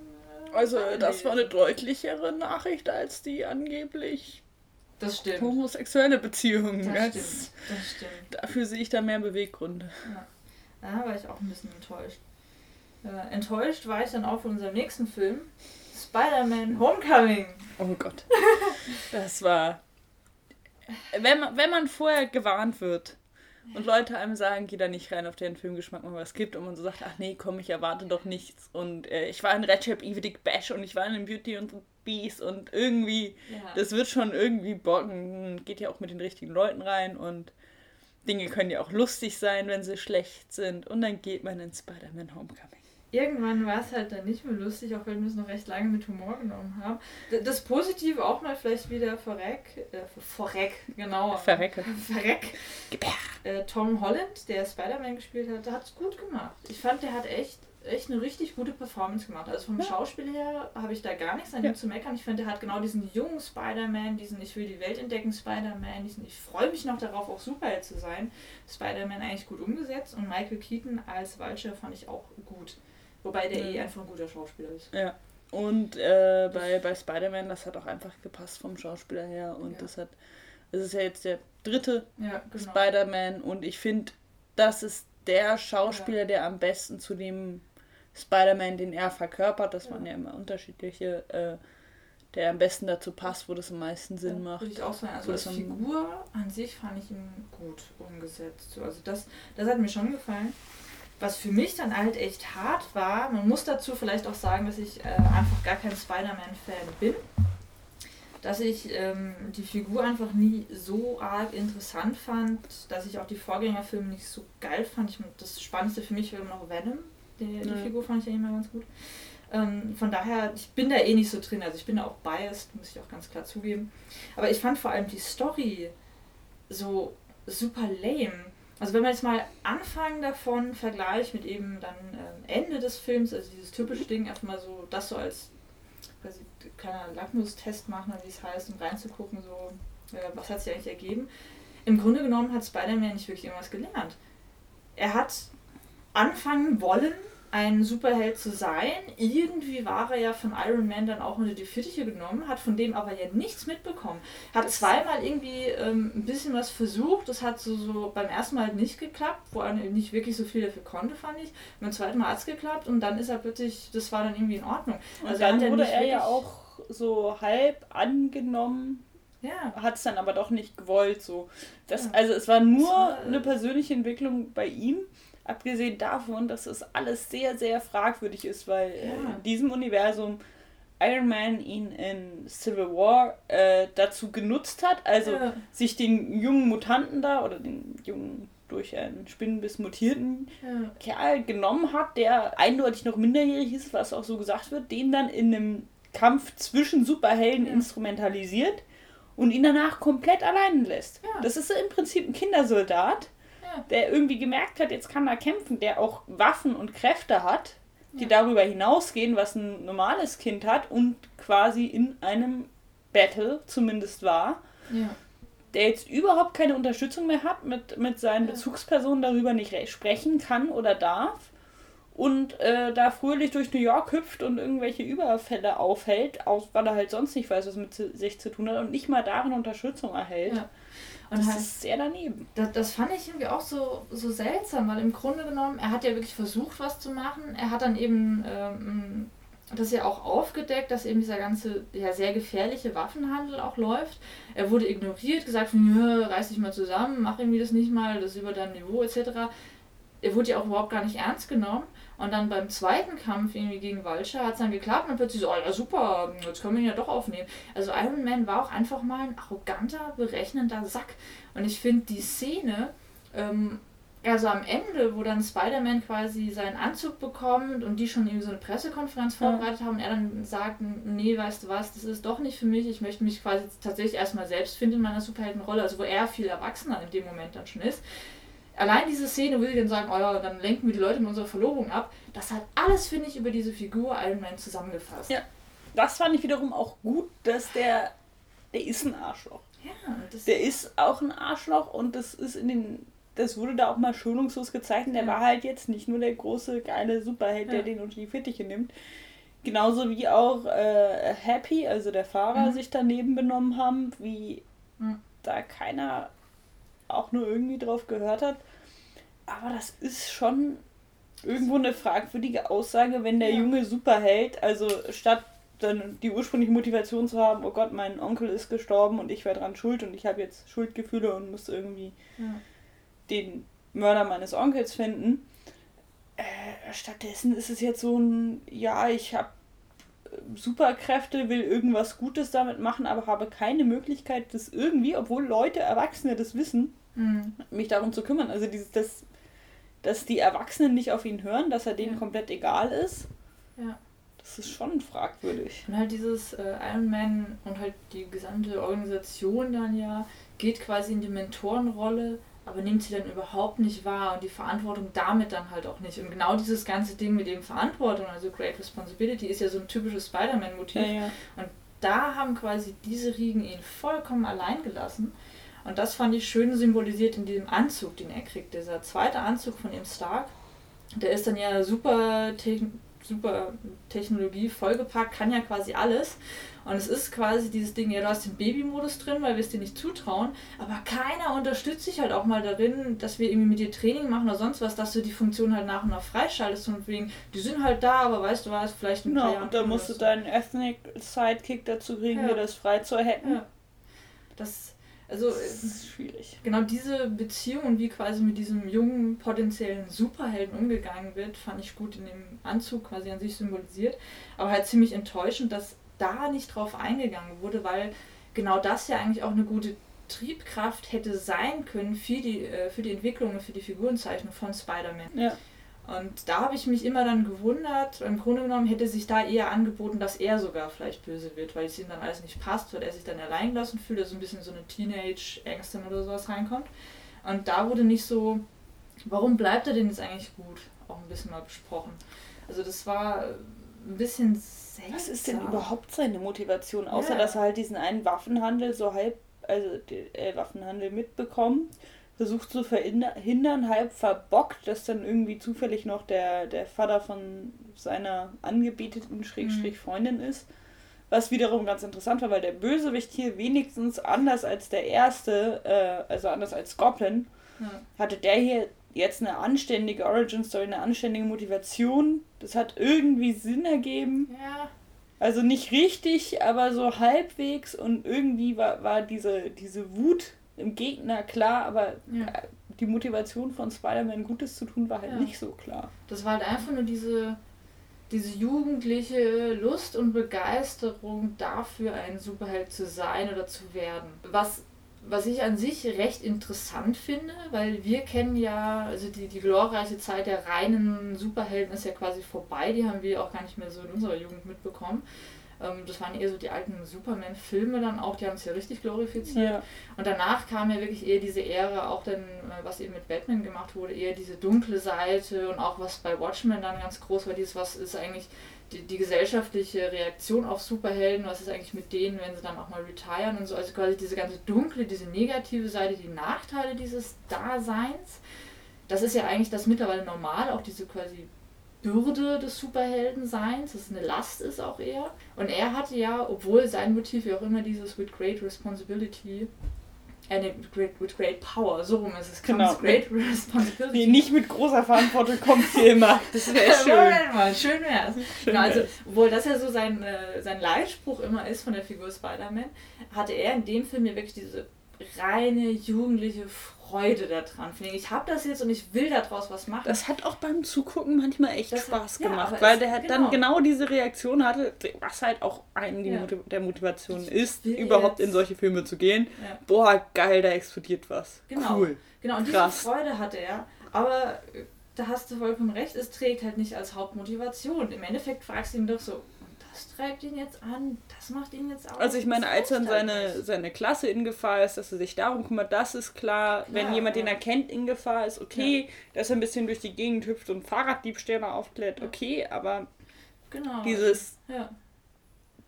Also das war eine deutlichere Nachricht als die angeblich das stimmt. homosexuelle Beziehung. Das, das stimmt. Das stimmt. Dafür sehe ich da mehr Beweggründe. Ja. Da war ich auch ein bisschen enttäuscht. Äh, enttäuscht war ich dann auch von unserem nächsten Film, Spider-Man Homecoming. Oh Gott. (laughs) Das war wenn man, wenn man vorher gewarnt wird und Leute einem sagen, geh da nicht rein auf den Filmgeschmack, wenn was gibt und man so sagt, ach nee, komm, ich erwarte doch nichts. Und äh, ich war in Red Chap Evil Bash und ich war in Beauty und Beast und irgendwie, ja. das wird schon irgendwie bocken, geht ja auch mit den richtigen Leuten rein und Dinge können ja auch lustig sein, wenn sie schlecht sind. Und dann geht man in Spider-Man Homecoming irgendwann war es halt dann nicht mehr lustig, auch wenn wir es noch recht lange mit Humor genommen haben. Das Positive auch mal vielleicht wieder Verreck, äh, Verreck, genau. Verrecke. Verreck. Äh, Tom Holland, der Spider-Man gespielt hat, der hat es gut gemacht. Ich fand, der hat echt, echt eine richtig gute Performance gemacht. Also vom ja. Schauspiel her habe ich da gar nichts an ihm zu meckern. Ich finde, der hat genau diesen jungen Spider-Man, diesen Ich will die Welt entdecken Spider-Man, diesen Ich freue mich noch darauf, auch Superheld zu sein. Spider-Man eigentlich gut umgesetzt und Michael Keaton als Vulture fand ich auch gut. Wobei der mhm. eh einfach ein guter Schauspieler ist. Ja. Und äh, bei, bei Spider-Man, das hat auch einfach gepasst vom Schauspieler her. Und ja. das hat. Es ist ja jetzt der dritte ja, genau. Spider-Man und ich finde, das ist der Schauspieler, ja. der am besten zu dem Spider-Man, den er verkörpert, das waren ja immer unterschiedliche, äh, der am besten dazu passt, wo das am meisten Sinn macht. Würde ich auch sagen. Also als Figur an sich fand ich ihn gut umgesetzt. Also das, das hat mir schon gefallen was für mich dann halt echt hart war, man muss dazu vielleicht auch sagen, dass ich äh, einfach gar kein Spider-Man-Fan bin. Dass ich ähm, die Figur einfach nie so arg interessant fand, dass ich auch die Vorgängerfilme nicht so geil fand. Ich, das Spannendste für mich wäre noch Venom. Die, die ja. Figur fand ich ja immer ganz gut. Ähm, von daher, ich bin da eh nicht so drin. Also ich bin da auch biased, muss ich auch ganz klar zugeben. Aber ich fand vor allem die Story so super lame also wenn man jetzt mal Anfang davon vergleicht mit eben dann ähm, Ende des Films, also dieses typische Ding, erstmal so das so als quasi kleiner Lackmustest machen, wie es heißt, um reinzugucken, so äh, was hat sich eigentlich ergeben. Im Grunde genommen hat Spider-Man nicht wirklich irgendwas gelernt. Er hat anfangen wollen, ein Superheld zu sein. Irgendwie war er ja von Iron Man dann auch unter die Fittiche genommen, hat von dem aber ja nichts mitbekommen. Hat das zweimal irgendwie ähm, ein bisschen was versucht, das hat so, so beim ersten Mal nicht geklappt, wo er nicht wirklich so viel dafür konnte, fand ich. Beim zweiten Mal hat es geklappt und dann ist er plötzlich, das war dann irgendwie in Ordnung. Und also dann wurde er ja auch so halb angenommen. Ja. Hat es dann aber doch nicht gewollt. So. Das, ja. Also es war nur war, eine persönliche Entwicklung bei ihm Abgesehen davon, dass es alles sehr, sehr fragwürdig ist, weil äh, ja. in diesem Universum Iron Man ihn in Civil War äh, dazu genutzt hat, also ja. sich den jungen Mutanten da oder den jungen durch einen Spinnenbiss mutierten ja. Kerl genommen hat, der eindeutig noch minderjährig ist, was auch so gesagt wird, den dann in einem Kampf zwischen Superhelden instrumentalisiert und ihn danach komplett allein lässt. Das ist im Prinzip ein Kindersoldat, ja. der irgendwie gemerkt hat, jetzt kann er kämpfen, der auch Waffen und Kräfte hat, die ja. darüber hinausgehen, was ein normales Kind hat und quasi in einem Battle zumindest war. Der jetzt überhaupt keine Unterstützung mehr hat, mit, mit seinen Bezugspersonen darüber nicht sprechen kann oder darf und äh, da fröhlich durch New York hüpft und irgendwelche Überfälle aufhält, aus, weil er halt sonst nicht weiß, was mit sich zu tun hat und nicht mal darin Unterstützung erhält. Ja. Und das halt, ist sehr daneben. Das, das fand ich irgendwie auch so, so seltsam, weil im Grunde genommen, er hat ja wirklich versucht, was zu machen. Er hat dann eben ähm, das ja auch aufgedeckt, dass eben dieser ganze ja, sehr gefährliche Waffenhandel auch läuft. Er wurde ignoriert, gesagt von, reiß dich mal zusammen, mach irgendwie das nicht mal, das ist über dein Niveau etc. Er wurde ja auch überhaupt gar nicht ernst genommen. Und dann beim zweiten Kampf irgendwie gegen Vulture hat es dann geklappt und plötzlich so, oh ja super, jetzt können wir ihn ja doch aufnehmen. Also Iron Man war auch einfach mal ein arroganter, berechnender Sack. Und ich finde die Szene, ähm, also am Ende, wo dann Spider-Man quasi seinen Anzug bekommt und die schon irgendwie so eine Pressekonferenz vorbereitet haben und er dann sagt, nee, weißt du was, das ist doch nicht für mich, ich möchte mich quasi tatsächlich erstmal selbst finden in meiner Superheldenrolle, also wo er viel erwachsener in dem Moment dann schon ist allein diese Szene, wo sie dann sagen, oh ja, dann lenken wir die Leute mit unserer Verlobung ab, das hat alles, finde ich, über diese Figur Iron Man zusammengefasst. Ja. Das fand ich wiederum auch gut, dass der, der ist ein Arschloch. Ja, das der ist auch ein Arschloch und das ist in den, das wurde da auch mal schonungslos gezeigt und der ja. war halt jetzt nicht nur der große, geile Superheld, ja. der den unter die Fittiche nimmt. Genauso wie auch äh, Happy, also der Fahrer, mhm. sich daneben benommen haben, wie mhm. da keiner auch nur irgendwie drauf gehört hat. Aber das ist schon irgendwo eine fragwürdige Aussage, wenn der ja. junge Superheld, also statt dann die ursprüngliche Motivation zu haben, oh Gott, mein Onkel ist gestorben und ich wäre dran schuld und ich habe jetzt Schuldgefühle und muss irgendwie ja. den Mörder meines Onkels finden. Äh, stattdessen ist es jetzt so ein, ja, ich habe Superkräfte, will irgendwas Gutes damit machen, aber habe keine Möglichkeit, das irgendwie, obwohl Leute, Erwachsene das wissen, mhm. mich darum zu kümmern. Also dieses, das, dass die Erwachsenen nicht auf ihn hören, dass er denen ja. komplett egal ist. Ja. Das ist schon fragwürdig. Und halt dieses äh, Iron Man und halt die gesamte Organisation dann ja geht quasi in die Mentorenrolle aber nimmt sie dann überhaupt nicht wahr und die Verantwortung damit dann halt auch nicht. Und genau dieses ganze Ding mit dem Verantwortung, also Great Responsibility, ist ja so ein typisches Spider-Man-Motiv. Ja, ja. Und da haben quasi diese Riegen ihn vollkommen allein gelassen. Und das fand ich schön symbolisiert in diesem Anzug, den er kriegt. Dieser zweite Anzug von ihm Stark, der ist dann ja super, te super Technologie vollgepackt, kann ja quasi alles. Und es ist quasi dieses Ding, ja, du hast den Babymodus drin, weil wir es dir nicht zutrauen, aber keiner unterstützt dich halt auch mal darin, dass wir irgendwie mit dir Training machen oder sonst was, dass du die Funktion halt nach und nach freischaltest und wegen, die sind halt da, aber weißt du was, vielleicht ein no, und dann musst du deinen Ethnic Sidekick dazu kriegen, ja. dir das frei zu hacken. Ja. Das, also, das ist schwierig. Genau diese Beziehung und wie quasi mit diesem jungen potenziellen Superhelden umgegangen wird, fand ich gut in dem Anzug quasi an sich symbolisiert. Aber halt ziemlich enttäuschend, dass da nicht drauf eingegangen wurde, weil genau das ja eigentlich auch eine gute Triebkraft hätte sein können für die, äh, für die Entwicklung und für die Figurenzeichnung von Spider-Man. Ja. Und da habe ich mich immer dann gewundert, im Grunde genommen hätte sich da eher angeboten, dass er sogar vielleicht böse wird, weil es ihm dann alles nicht passt, weil er sich dann allein gelassen fühlt, dass so ein bisschen so eine Teenage-Ängstin oder sowas reinkommt. Und da wurde nicht so, warum bleibt er denn jetzt eigentlich gut, auch ein bisschen mal besprochen. Also das war ein bisschen seltsam. Was ist denn überhaupt seine Motivation? Außer, ja. dass er halt diesen einen Waffenhandel so halb, also den äh, Waffenhandel mitbekommt, versucht zu verhindern, halb verbockt, dass dann irgendwie zufällig noch der, der Vater von seiner angebeteten Schrägstrich mhm. Freundin ist. Was wiederum ganz interessant war, weil der Bösewicht hier wenigstens anders als der erste, äh, also anders als Goblin, ja. hatte der hier jetzt eine anständige Origin Story, eine anständige Motivation. Das hat irgendwie Sinn ergeben. Ja. Also nicht richtig, aber so halbwegs und irgendwie war, war diese, diese Wut im Gegner klar, aber ja. die Motivation von Spider-Man Gutes zu tun war halt ja. nicht so klar. Das war halt einfach nur diese, diese jugendliche Lust und Begeisterung dafür, ein Superheld zu sein oder zu werden. Was was ich an sich recht interessant finde, weil wir kennen ja, also die, die glorreiche Zeit der reinen Superhelden ist ja quasi vorbei, die haben wir auch gar nicht mehr so in unserer Jugend mitbekommen. Ähm, das waren eher so die alten Superman-Filme dann auch, die haben es ja richtig glorifiziert. Ja. Und danach kam ja wirklich eher diese Ära, auch dann, äh, was eben mit Batman gemacht wurde, eher diese dunkle Seite und auch was bei Watchmen dann ganz groß war, dieses, was ist eigentlich die, die gesellschaftliche Reaktion auf Superhelden, was ist eigentlich mit denen, wenn sie dann auch mal retiren und so, also quasi diese ganze dunkle, diese negative Seite, die Nachteile dieses Daseins. Das ist ja eigentlich das mittlerweile normal, auch diese quasi Bürde des Superheldenseins, dass es eine Last ist auch eher. Und er hatte ja, obwohl sein Motiv ja auch immer dieses with great responsibility, äh, nee, with, great, with great power, so rum ist es. Genau. Great responsibility. Nee, nicht mit großer Verantwortung kommt hier immer. (laughs) Das wäre schön. Mal, schön wär's. Schön genau, also, obwohl das ja so sein, äh, sein Leitspruch immer ist von der Figur Spider-Man, hatte er in dem Film ja wirklich diese reine jugendliche Freude daran. Ich habe das jetzt und ich will daraus was machen. Das hat auch beim Zugucken manchmal echt das Spaß hat, gemacht, ja, weil der halt genau. dann genau diese Reaktion hatte, was halt auch einen ja. der Motivation ich ist, überhaupt jetzt. in solche Filme zu gehen. Ja. Boah, geil, da explodiert was. Genau. Cool. Genau, und Krass. diese Freude hatte er. Aber da hast du vollkommen recht, es trägt halt nicht als Hauptmotivation. Im Endeffekt fragst du ihn doch so, das treibt ihn jetzt an, das macht ihn jetzt aus. Also ich meine, als dann seine, seine Klasse in Gefahr ist, dass er sich darum kümmert, das ist klar. klar Wenn jemand, ja. den er kennt, in Gefahr ist, okay. Ja. Dass er ein bisschen durch die Gegend hüpft und Fahrraddiebstähle aufklärt, okay. Aber genau. dieses... Ja.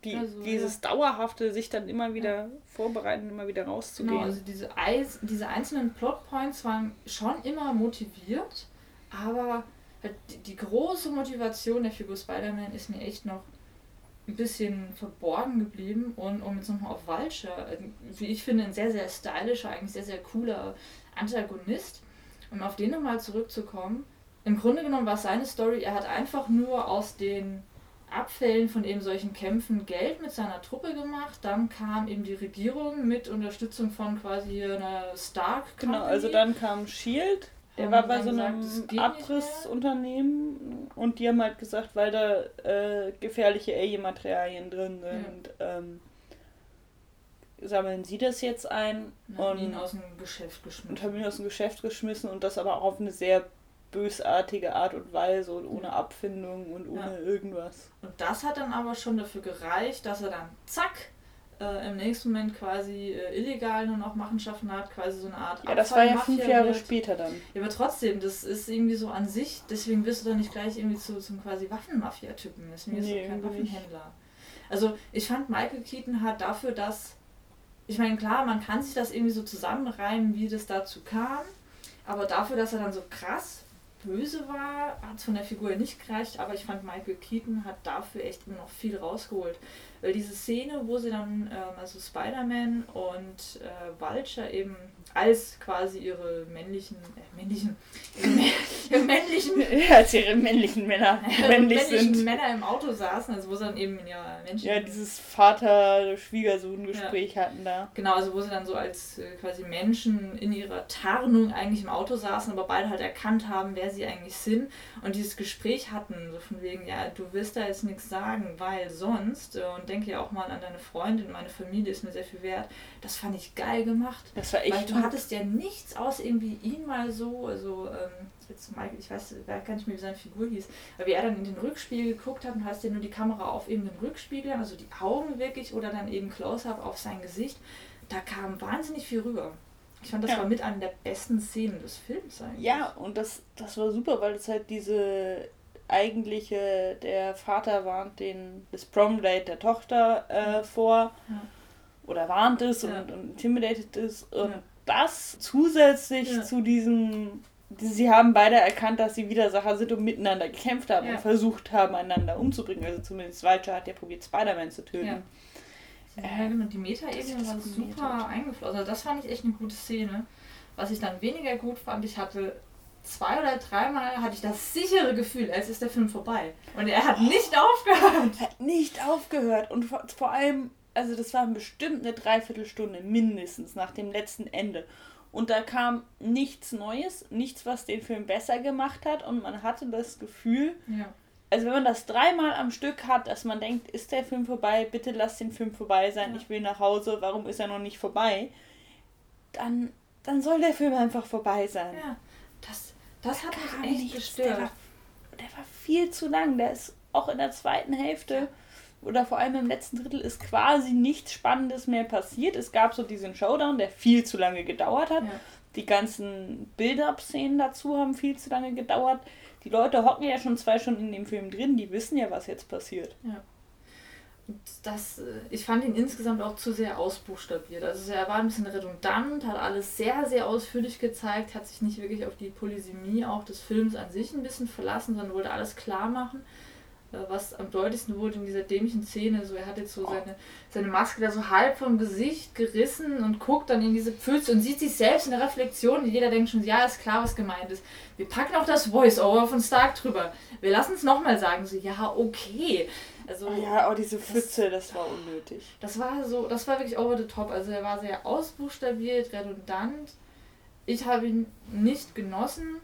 Die, also, dieses dauerhafte, sich dann immer wieder vorbereiten, immer wieder rauszugehen. Genau, also diese, Eis, diese einzelnen Plotpoints waren schon immer motiviert, aber halt die, die große Motivation der Figur Spider-Man ist mir echt noch ein bisschen verborgen geblieben und um jetzt nochmal auf Vulture, wie ich finde, ein sehr, sehr stylischer, eigentlich sehr, sehr cooler Antagonist, um auf den nochmal zurückzukommen. Im Grunde genommen war seine Story, er hat einfach nur aus den Abfällen von eben solchen Kämpfen Geld mit seiner Truppe gemacht. Dann kam eben die Regierung mit Unterstützung von quasi einer Stark. -Company. Genau, also dann kam Shield der war bei so einem Abrissunternehmen und die haben halt gesagt, weil da äh, gefährliche Alien-Materialien drin sind, ja. ähm, sammeln sie das jetzt ein und haben ihn aus dem Geschäft geschmissen. Und haben ihn aus dem Geschäft geschmissen und das aber auch auf eine sehr bösartige Art und Weise und ohne Abfindung und ohne ja. irgendwas. Und das hat dann aber schon dafür gereicht, dass er dann zack äh, im nächsten Moment quasi äh, illegal nur noch Machenschaften hat, quasi so eine Art Ja, das war ja fünf Jahre wird. später dann. Ja, aber trotzdem, das ist irgendwie so an sich, deswegen wirst du doch nicht gleich irgendwie zu, zum quasi Waffenmafia-Typen. Deswegen ist nee, kein Waffenhändler. Also ich fand Michael Keaton hat dafür, dass ich meine, klar, man kann sich das irgendwie so zusammenreimen, wie das dazu kam, aber dafür, dass er dann so krass böse war, hat es von der Figur nicht gereicht, aber ich fand Michael Keaton hat dafür echt immer noch viel rausgeholt. Weil diese Szene, wo sie dann, ähm, also Spider-Man und äh, Vulture eben als quasi ihre männlichen, äh, männlichen, ihre männlichen, (laughs) ja, als ihre männlichen Männer, (laughs) männlich männlichen sind. Männer im Auto saßen, also wo sie dann eben in ihrer Menschen. Ja, dieses Vater-Schwiegersohn-Gespräch ja. hatten da. Genau, also wo sie dann so als äh, quasi Menschen in ihrer Tarnung eigentlich im Auto saßen, aber beide halt erkannt haben, wer sie eigentlich sind und dieses Gespräch hatten, so von wegen, ja, du wirst da jetzt nichts sagen, weil sonst, äh, und denke ja auch mal an deine Freundin, meine Familie ist mir sehr viel wert. Das fand ich geil gemacht. Das war echt. Du hattest ja nichts aus irgendwie ihn mal so, also ähm, jetzt Michael, ich weiß gar nicht mehr, wie seine Figur hieß, aber wie er dann in den Rückspiegel geguckt hat und hast ja nur die Kamera auf eben den Rückspiegel, also die Augen wirklich oder dann eben Close-up auf sein Gesicht. Da kam wahnsinnig viel rüber. Ich fand, das ja. war mit einer der besten Szenen des Films eigentlich. Ja, und das, das war super, weil es halt diese eigentliche, der Vater warnt den, das Prom-Date der Tochter äh, vor ja. oder warnt es ja. und, und intimidated ist und ja. das zusätzlich zu diesem, sie haben beide erkannt, dass sie Widersacher sind und miteinander gekämpft haben und versucht haben, einander umzubringen. Also zumindest Vulture hat ja probiert, Spider-Man zu töten. Ja. Äh, die Meta-Ebene war super eingeflossen. Also das fand ich echt eine gute Szene. Was ich dann weniger gut fand, ich hatte zwei oder dreimal hatte ich das sichere Gefühl, als ist der Film vorbei. Und er hat nicht aufgehört. Er hat nicht aufgehört. Und vor, vor allem, also das war bestimmt eine Dreiviertelstunde mindestens nach dem letzten Ende. Und da kam nichts Neues, nichts, was den Film besser gemacht hat. Und man hatte das Gefühl, ja. also wenn man das dreimal am Stück hat, dass man denkt, ist der Film vorbei, bitte lass den Film vorbei sein, ja. ich will nach Hause, warum ist er noch nicht vorbei? dann, dann soll der Film einfach vorbei sein. Ja, das, das hat mich echt nichts. gestört. Der war, der war viel zu lang. Der ist auch in der zweiten Hälfte oder vor allem im letzten Drittel ist quasi nichts Spannendes mehr passiert. Es gab so diesen Showdown, der viel zu lange gedauert hat. Ja. Die ganzen Build-up-Szenen dazu haben viel zu lange gedauert. Die Leute hocken ja schon zwei Stunden in dem Film drin, die wissen ja, was jetzt passiert. Und das, äh, ich fand ihn insgesamt auch zu sehr ausbuchstabiert. Also er war ein bisschen redundant, hat alles sehr, sehr ausführlich gezeigt, hat sich nicht wirklich auf die Polysemie auch des Films an sich ein bisschen verlassen, sondern wollte alles klar machen. Äh, Was am deutlichsten wurde in dieser dämlichen Szene, so er hat jetzt so seine, seine Maske da so halb vom Gesicht gerissen und guckt dann in diese Pfütze und sieht sich selbst in der Reflexion. Und jeder denkt schon, ja, ist klar, was gemeint ist. Wir packen auch das Voice-Over von Stark drüber. Wir lassen es nochmal sagen. So, ja, okay. Also, Oh ja, oh, diese Pfütze, das war unnötig. das war so, das war wirklich over the top. Also er war sehr ausbuchstabiert, redundant. Ich habe ihn nicht genossen.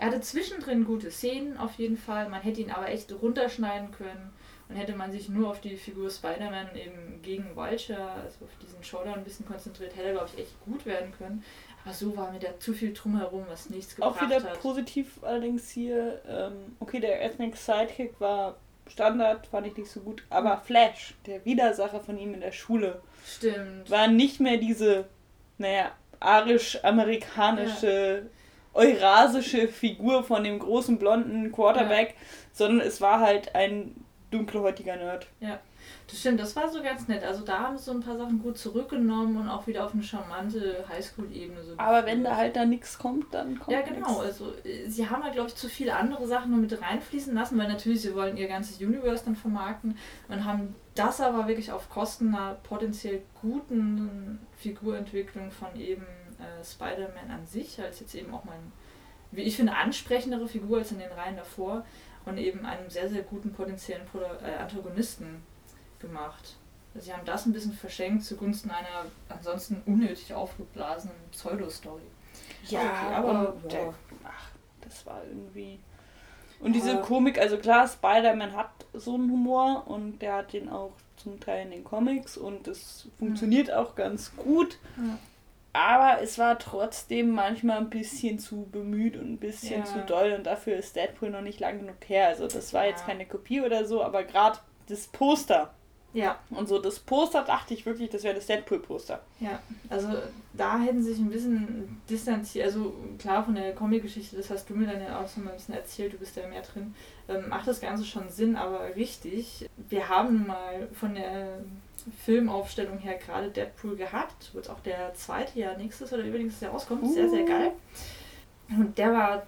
Er hatte zwischendrin gute Szenen auf jeden Fall. Man hätte ihn aber echt runterschneiden können. Und hätte man sich nur auf die Figur Spider-Man eben gegen Vulture, also auf diesen Showdown ein bisschen konzentriert, hätte er, glaube ich, echt gut werden können. Aber so war mir da zu viel drumherum, was nichts gebracht Auch wieder hat. positiv allerdings hier. Ähm, okay, der Ethnic Sidekick war Standard, fand ich nicht so gut. Aber Flash, der Widersacher von ihm in der Schule, Stimmt. war nicht mehr diese, naja, arisch-amerikanische, eurasische Figur von dem großen blonden Quarterback, sondern es war halt ein dunkelhäutiger Nerd. Das stimmt, das war so ganz nett. Also da haben sie so ein paar Sachen gut zurückgenommen und auch wieder auf eine charmante Highschool-Ebene. So Aber wenn da halt da nichts kommt, dann kommt Ja, genau. nix. Also äh, sie haben halt, glaube ich, zu viele andere Sachen nur mit reinfließen lassen, weil natürlich sie wollen ihr ganzes Universe dann vermarkten und haben das aber wirklich auf Kosten einer potenziell guten Figurentwicklung von eben äh, Spider-Man an sich, als jetzt eben auch mal, wie ich finde, ansprechendere Figur als in den Reihen davor und eben einem sehr, sehr guten potenziellen Pro äh, Antagonisten gemacht. Also sie haben das ein bisschen verschenkt zugunsten einer ansonsten unnötig aufgeblasenen Pseudo-Story. Ja, Okay, aber- der, ja. ach, das war irgendwie. Und diese Ja. Komik, also klar, Spider-Man hat so einen Humor und der hat den auch zum Teil in den Comics und es funktioniert auch ganz gut. Ja. Aber es war trotzdem manchmal ein bisschen zu bemüht und ein bisschen Ja. zu doll und dafür ist Deadpool noch nicht lang genug her. Also das war jetzt Ja. keine Kopie oder so, aber gerade das Poster Ja, und so das Poster dachte ich wirklich, das wäre das Deadpool-Poster. ja. Also da hätten sie sich ein bisschen distanziert. Also klar von der Comic-Geschichte, das hast du mir dann ja auch so ein bisschen erzählt, du bist ja mehr drin. Ähm, macht das Ganze schon Sinn, aber richtig. Wir haben mal von der Filmaufstellung her gerade Deadpool gehabt. Wird auch der zweite Jahr nächstes oder übernächstes Jahr rauskommt. Sehr, sehr Uh. geil. Und der war.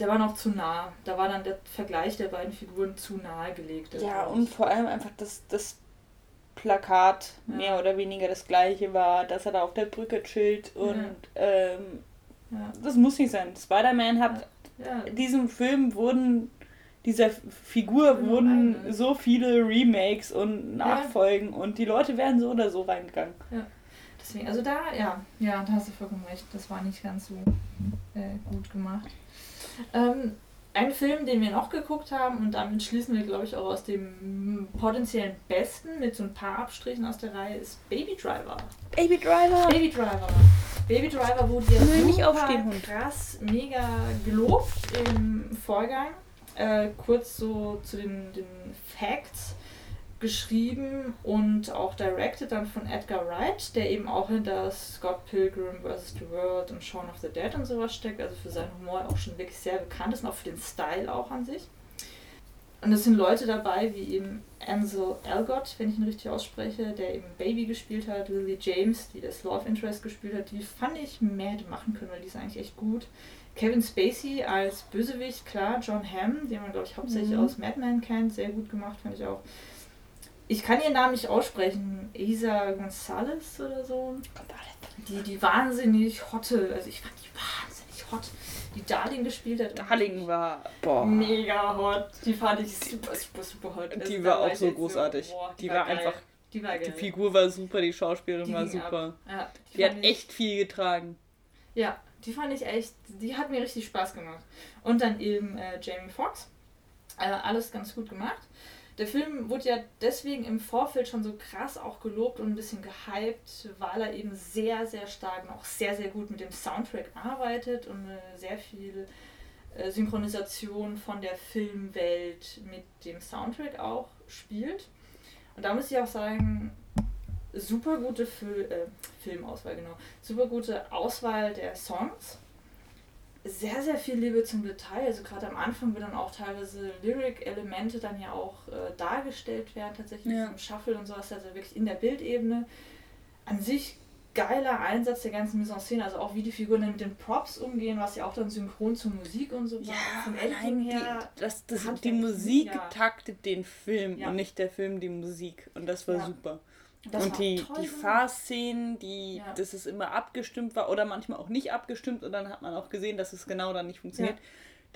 Der war noch zu nah. Da war dann der Vergleich der beiden Figuren zu nahe gelegt. Ja, dadurch. und vor allem einfach, dass das Plakat Ja. mehr oder weniger das gleiche war, dass er da auf der Brücke chillt und ähm, Ja, das muss nicht sein. Spider-Man hat, ja, in diesem Film wurden, dieser Figur wurden eine. so viele Remakes und Nachfolgen und die Leute wären so oder so reingegangen. Deswegen, also da, ja, ja, da hast du vollkommen recht. Das war nicht ganz so äh, gut gemacht. Ähm, ein Film, den wir noch geguckt haben, und damit schließen wir, glaube ich, auch aus dem potenziellen Besten mit so ein paar Abstrichen aus der Reihe, ist Baby Driver. Baby Driver! Baby Driver. Baby Driver wurde ja Will nicht super aufstehen, krass, mega gelobt im Vorgang. Äh, kurz so zu den, den Facts geschrieben und auch directed dann von Edgar Wright, der eben auch hinter Scott Pilgrim vs. The World und Shaun of the Dead und sowas steckt, also für seinen Humor auch schon wirklich sehr bekannt ist und auch für den Style auch an sich. Und es sind Leute dabei wie eben Ansel Elgott, wenn ich ihn richtig ausspreche, der eben Baby gespielt hat, Lily James, die das Love Interest gespielt hat, die fand ich hätte machen können, weil die ist eigentlich echt gut. Kevin Spacey als Bösewicht, klar, John Hamm, den man glaube ich hauptsächlich Mhm. aus Mad Men kennt, sehr gut gemacht, fand ich auch. Ich kann ihren Namen nicht aussprechen, Isa Gonzalez oder so. Die, die wahnsinnig hotte, also ich fand die wahnsinnig hot, die Darling gespielt hat. Darling war, boah, Mega hot. Die fand ich super, super, super hot. Also die war auch so großartig. boah, Die war geil. einfach, Die war die. Figur war super, die Schauspielerin Die war super. Ja, Die hat fand ich- echt viel getragen. Ja, die fand ich echt, die hat mir richtig Spaß gemacht. Und dann eben äh, Jamie Foxx. Äh, alles ganz gut gemacht. der Film wurde ja deswegen im Vorfeld schon so krass auch gelobt und ein bisschen gehypt, weil er eben sehr, sehr stark und auch sehr, sehr gut mit dem Soundtrack arbeitet und sehr viel äh, Synchronisation von der Filmwelt mit dem Soundtrack auch spielt. Und da muss ich auch sagen, super gute Fil äh, Filmauswahl, genau. Super gute Auswahl der Songs sehr, sehr viel Liebe zum Detail. Also gerade am Anfang, wo dann auch teilweise Lyric-Elemente dann ja auch äh, dargestellt werden, tatsächlich ja. im Shuffle und sowas, also wirklich in der Bildebene. An sich geiler Einsatz der ganzen Mise en Szene, also auch wie die Figuren dann mit den Props umgehen, was ja auch dann synchron zur Musik und so ja, Vom Editing her. Die, das, das, die Musik ja. taktet den Film ja. und nicht der Film die Musik. Und das war ja. super. Das und die, die Fahrszenen, die, ja. dass es immer abgestimmt war oder manchmal auch nicht abgestimmt und dann hat man auch gesehen, dass es genau dann nicht funktioniert. Ja.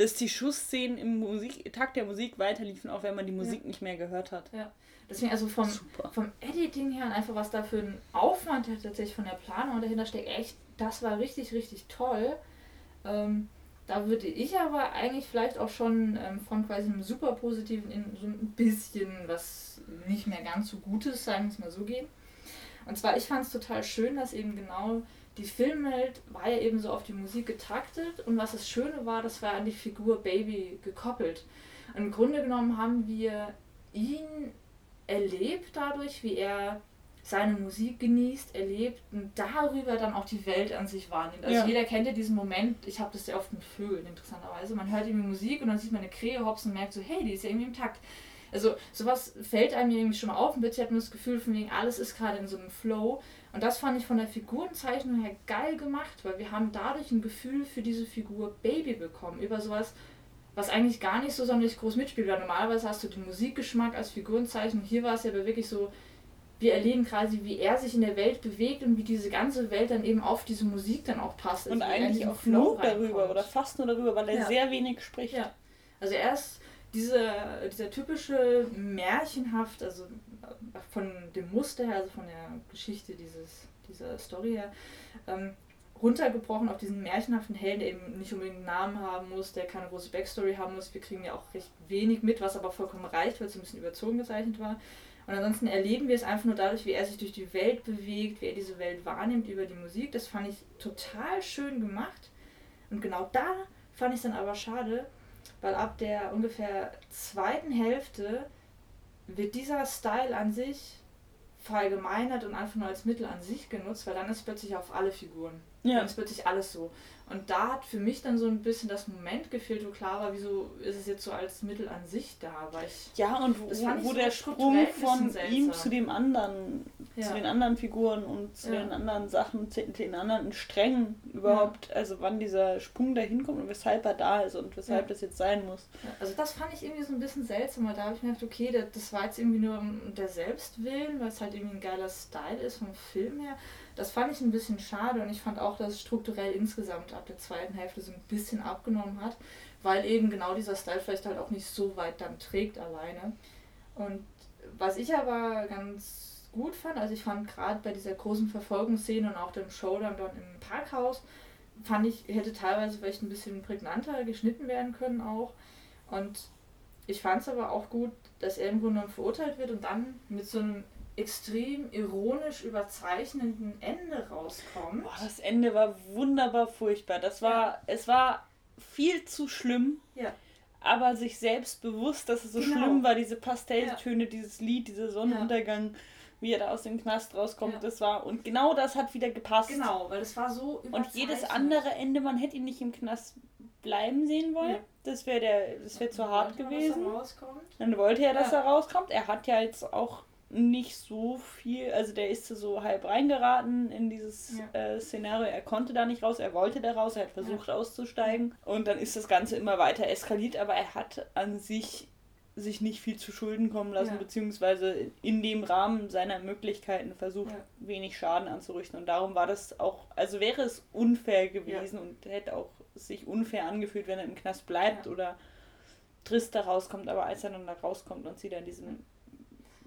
Dass die Schussszenen im Musik, Takt der Musik weiterliefen, auch wenn man die Musik ja. nicht mehr gehört hat. Ja. Deswegen also vom, vom Editing her und einfach was da für ein Aufwand tatsächlich von der Planung dahinter steckt, echt, das war richtig, richtig toll. Ähm, da würde ich aber eigentlich vielleicht auch schon ähm, von quasi einem super positiven in so ein bisschen was nicht mehr ganz so Gutes, sagen wir es mal so, gehen. Und zwar, ich fand es total schön, dass eben genau die Filmwelt war ja eben so auf die Musik getaktet und was das Schöne war, das war an die Figur Baby gekoppelt. Und im Grunde genommen haben wir ihn erlebt dadurch, wie er seine Musik genießt, erlebt und darüber dann auch die Welt an sich wahrnimmt. Also ja. jeder kennt ja diesen Moment, ich habe das sehr oft mit Vögeln interessanterweise, man hört irgendwie Musik und dann sieht man eine Krähe hopsen und merkt so, hey, die ist ja irgendwie im Takt. Also sowas fällt einem irgendwie schon auf und plötzlich hat man das Gefühl von wegen, alles ist gerade in so einem Flow. Und das fand ich von der Figurenzeichnung her geil gemacht, weil wir haben dadurch ein Gefühl für diese Figur Baby bekommen. Über sowas, was eigentlich gar nicht so sonderlich groß mitspielt. Weil normalerweise hast du den Musikgeschmack als Figurenzeichnung. Hier war es ja aber wirklich so, wir erleben quasi, wie er sich in der Welt bewegt und wie diese ganze Welt dann eben auf diese Musik dann auch passt. Also und eigentlich auch nur darüber oder fast nur darüber, weil er ja. sehr wenig spricht. Ja. Also er ist dieser, dieser typische märchenhaft, also von dem Muster her, also von der Geschichte dieses, dieser Story her, ähm, runtergebrochen auf diesen märchenhaften Helden, der eben nicht unbedingt einen Namen haben muss, der keine große Backstory haben muss. Wir kriegen ja auch recht wenig mit, was aber vollkommen reicht, weil es ein bisschen überzogen gezeichnet war. Und ansonsten erleben wir es einfach nur dadurch, wie er sich durch die Welt bewegt, wie er diese Welt wahrnimmt über die Musik. Das fand ich total schön gemacht. Und genau da fand ich es dann aber schade, weil ab der ungefähr zweiten Hälfte wird dieser Style an sich verallgemeinert und einfach nur als Mittel an sich genutzt, weil dann ist plötzlich auf alle Figuren. Ja. Dann ist plötzlich alles so. Und da hat für mich dann so ein bisschen das Moment gefehlt, wo klar war, wieso ist es jetzt so als Mittel an sich da? Weil ich, ja, und wo, wo so der Sprung von ihm zu dem anderen, ja. zu den anderen Figuren und zu ja. den anderen Sachen, zu den anderen Strängen überhaupt, ja. also wann dieser Sprung da hinkommt und weshalb er da ist und weshalb das jetzt sein muss. also das fand ich irgendwie so ein bisschen seltsam, weil da habe ich mir gedacht, okay, das war jetzt irgendwie nur um der Selbstwillen, weil es halt irgendwie ein geiler Style ist vom Film her. Das fand ich ein bisschen schade und ich fand auch, dass es strukturell insgesamt ab der zweiten Hälfte so ein bisschen abgenommen hat, weil eben genau dieser Style vielleicht halt auch nicht so weit dann trägt alleine. Und was ich aber ganz gut fand, also ich fand gerade bei dieser großen Verfolgungsszene und auch dem Showdown dann im Parkhaus, fand ich, hätte teilweise vielleicht ein bisschen prägnanter geschnitten werden können auch. Und ich fand es aber auch gut, dass er im Grunde genommen verurteilt wird und dann mit so einem extrem ironisch überzeichnenden Ende rauskommt. Boah, das Ende war wunderbar furchtbar. Das war, ja. es war viel zu schlimm. Ja. Aber sich selbst bewusst, dass es so genau. schlimm war, diese Pastelltöne, ja. dieses Lied, dieser Sonnenuntergang, wie er da aus dem Knast rauskommt, das war, und genau das hat wieder gepasst. Genau, weil es war so Und jedes andere Ende, man hätte ihn nicht im Knast bleiben sehen wollen. Das wäre der, das wäre zu hart gewesen. Dann wollte er, dass er rauskommt. Er hat ja jetzt auch nicht so viel, also der ist so halb reingeraten in dieses ja. äh, Szenario. Er konnte da nicht raus, er wollte da raus, er hat versucht ja. auszusteigen und dann ist das Ganze immer weiter eskaliert, aber er hat an sich sich nicht viel zu Schulden kommen lassen, ja. beziehungsweise in dem Rahmen seiner Möglichkeiten versucht, wenig Schaden anzurichten. Und darum war das auch, also wäre es unfair gewesen und hätte auch sich unfair angefühlt, wenn er im Knast bleibt oder Trist da rauskommt, aber als er dann da rauskommt und sie dann in diesem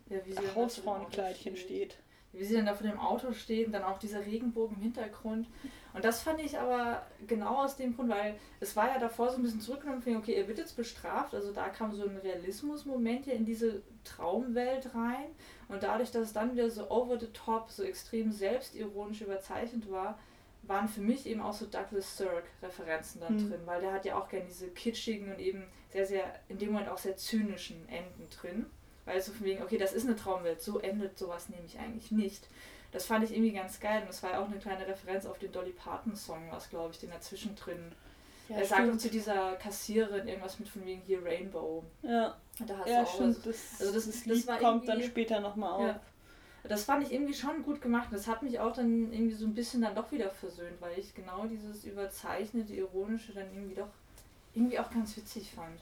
ja, Hausfrauenkleidchen steht. wie sie dann da vor dem Auto stehen, dann auch dieser Regenbogen im Hintergrund. Und das fand ich aber genau aus dem Grund, weil es war ja davor so ein bisschen zurückgenommen, okay, er wird jetzt bestraft, also da kam so ein Realismus-Moment ja in diese Traumwelt rein. Und dadurch, dass es dann wieder so over the top, so extrem selbstironisch überzeichnet war, waren für mich eben auch so Douglas Sirk-Referenzen dann mhm. drin, weil der hat ja auch gerne diese kitschigen und eben sehr, sehr, in dem Moment auch sehr zynischen Enden drin. Weil so von wegen, okay, das ist eine Traumwelt, so endet sowas nämlich eigentlich nicht. Das fand ich irgendwie ganz geil und das war ja auch eine kleine Referenz auf den Dolly Parton-Song, was glaube ich, den dazwischen drin. Ja, er sagt zu dieser Kassiererin irgendwas mit von wegen hier Rainbow. Ja. Da hast ja, du auch stimmt. Also, das, also das, das, das war kommt dann später nochmal auf. Ja. Das fand ich irgendwie schon gut gemacht. Das hat mich auch dann irgendwie so ein bisschen dann doch wieder versöhnt, weil ich genau dieses überzeichnete, ironische dann irgendwie doch irgendwie auch ganz witzig fand.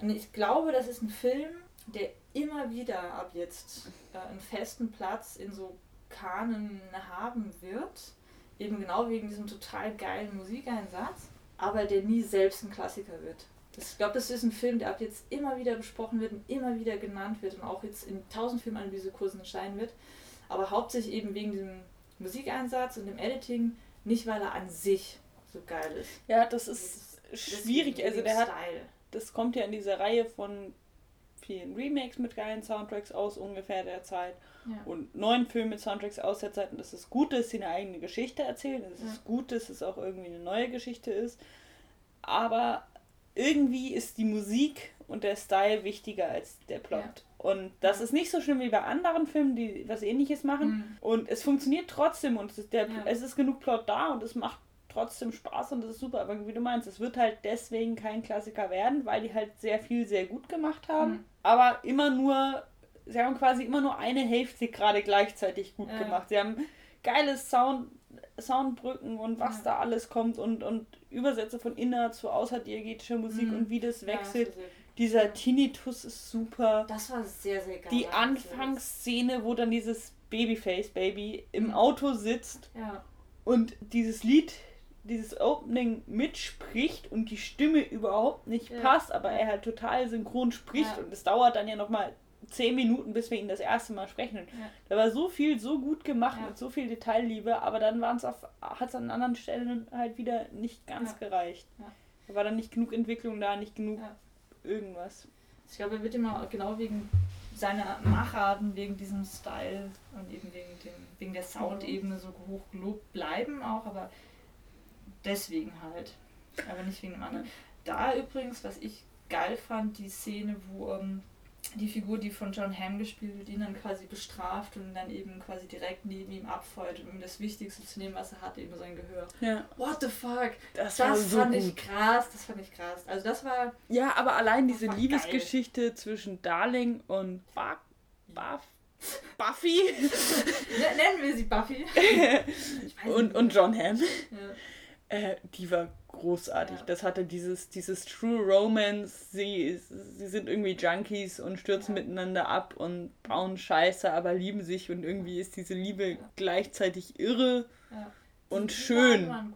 Und ich glaube, das ist ein Film, der immer wieder ab jetzt äh, einen festen Platz in so Kanen haben wird. Eben genau wegen diesem total geilen Musikeinsatz, aber der nie selbst ein Klassiker wird. ich glaube, das ist ein Film, der ab jetzt immer wieder besprochen wird und immer wieder genannt wird und auch jetzt in tausend Filmanalysekursen erscheinen wird. Aber hauptsächlich eben wegen diesem Musikeinsatz und dem Editing, nicht weil er an sich so geil ist. Ja, das ist also schwierig. Also der hat, das kommt ja in dieser Reihe von vielen Remakes mit geilen Soundtracks aus ungefähr der Zeit ja. und neuen Filmen mit Soundtracks aus der Zeit. Und das ist gut, dass sie eine eigene Geschichte erzählen. Es ja. ist gut, dass es auch irgendwie eine neue Geschichte ist. Aber irgendwie ist die Musik und der Style wichtiger als der Plot. Ja. Und das ist nicht so schlimm wie bei anderen Filmen, die was ähnliches machen. Mhm. Und es funktioniert trotzdem und es ist, der, es ist genug Plot da und es macht trotzdem Spaß und das ist super. Aber wie du meinst, es wird halt deswegen kein Klassiker werden, weil die halt sehr viel sehr gut gemacht haben. Mhm. Aber immer nur, sie haben quasi immer nur eine Hälfte gerade gleichzeitig gut ja. gemacht. Sie haben geile Sound, Soundbrücken und was ja. da alles kommt und, und Übersätze von inner zu außerdiegetischer Musik mhm. und wie das wechselt. Ja, Dieser Tinnitus ist super. Das war sehr, sehr geil. Die Anfangsszene, wo dann dieses Babyface-Baby im mhm. Auto sitzt ja. und dieses Lied dieses Opening mitspricht und die Stimme überhaupt nicht ja. passt, aber er halt total synchron spricht ja. und es dauert dann ja nochmal zehn Minuten, bis wir ihn das erste Mal sprechen. Ja. Da war so viel so gut gemacht mit so viel Detailliebe, aber dann hat es an anderen Stellen halt wieder nicht ganz gereicht. Da war dann nicht genug Entwicklung da, nicht genug irgendwas. Ich glaube, er wird immer genau wegen seiner Macharten, wegen diesem Style und eben wegen, dem, wegen der Soundebene so hoch gelobt bleiben auch, aber deswegen halt. Aber nicht wegen dem anderen. Da übrigens, was ich geil fand, die Szene, wo ähm, die Figur, die von John Hamm gespielt wird, ihn dann quasi bestraft und dann eben quasi direkt neben ihm abfeuert, um ihm das Wichtigste zu nehmen, was er hat, eben sein Gehör. Ja. What the fuck? Das, das so fand gut. ich krass, das fand ich krass. Also das war. Ja, aber allein diese Liebesgeschichte geil. zwischen Darling und Buff, Buff (laughs) Buffy. Nennen wir sie Buffy. (laughs) und, und John Hamm. Ja. Äh, die war großartig. Ja. Das hatte dieses, dieses True Romance. Sie, sie sind irgendwie Junkies und stürzen ja. miteinander ab und bauen Scheiße, aber lieben sich und irgendwie ist diese Liebe ja. gleichzeitig irre und die schön.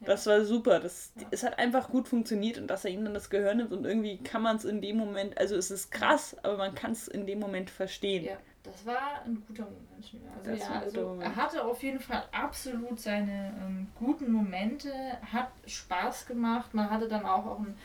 Das war super. Das, Es hat einfach gut funktioniert und dass er ihm dann das Gehör nimmt und irgendwie kann man es in dem Moment, also es ist krass, aber man kann es in dem Moment verstehen. Ja. Das war ein guter Moment. Also, ja, also Moment. er hatte auf jeden Fall absolut seine ähm, guten Momente, hat Spaß gemacht. Man hatte dann auch, auch ein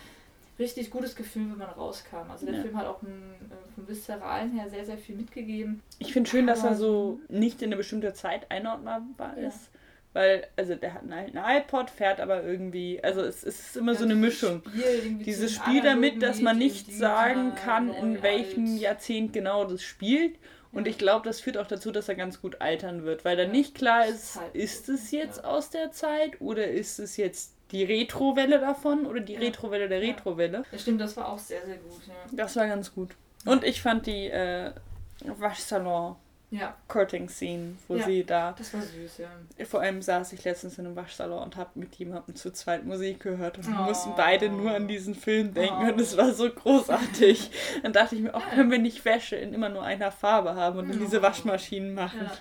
richtig gutes Gefühl, wenn man rauskam. Also der ja. Film hat auch ein, äh, vom Viszeralen her sehr, sehr viel mitgegeben. Ich finde schön, dass er so nicht in eine bestimmte Zeit einordnbar ja. ist. Weil, also der hat einen iPod, fährt aber irgendwie, also es, es ist immer ja, so eine Mischung. Spiel Dieses Spiel damit, dass man nicht sagen kann, in welchem. Jahrzehnt genau das spielt. Und ich glaube, das führt auch dazu, dass er ganz gut altern wird, weil dann nicht klar ist, ist es jetzt aus der Zeit oder ist es jetzt die Retrowelle davon oder die ja. Retrowelle der Retrowelle. Ja, stimmt, das war auch sehr, sehr gut. Ja. Das war ganz gut. Und ich fand die äh, Waschsalon ja. Courting Scene, wo ja, sie da. Das war süß, ja. Vor allem saß ich letztens in einem Waschsalon und habe mit jemandem zu zweit Musik gehört und wir oh. mussten beide nur an diesen Film denken oh. und es war so großartig. Dann dachte ich mir, auch oh, können wir nicht Wäsche in immer nur einer Farbe haben und in diese Waschmaschinen machen. Ja.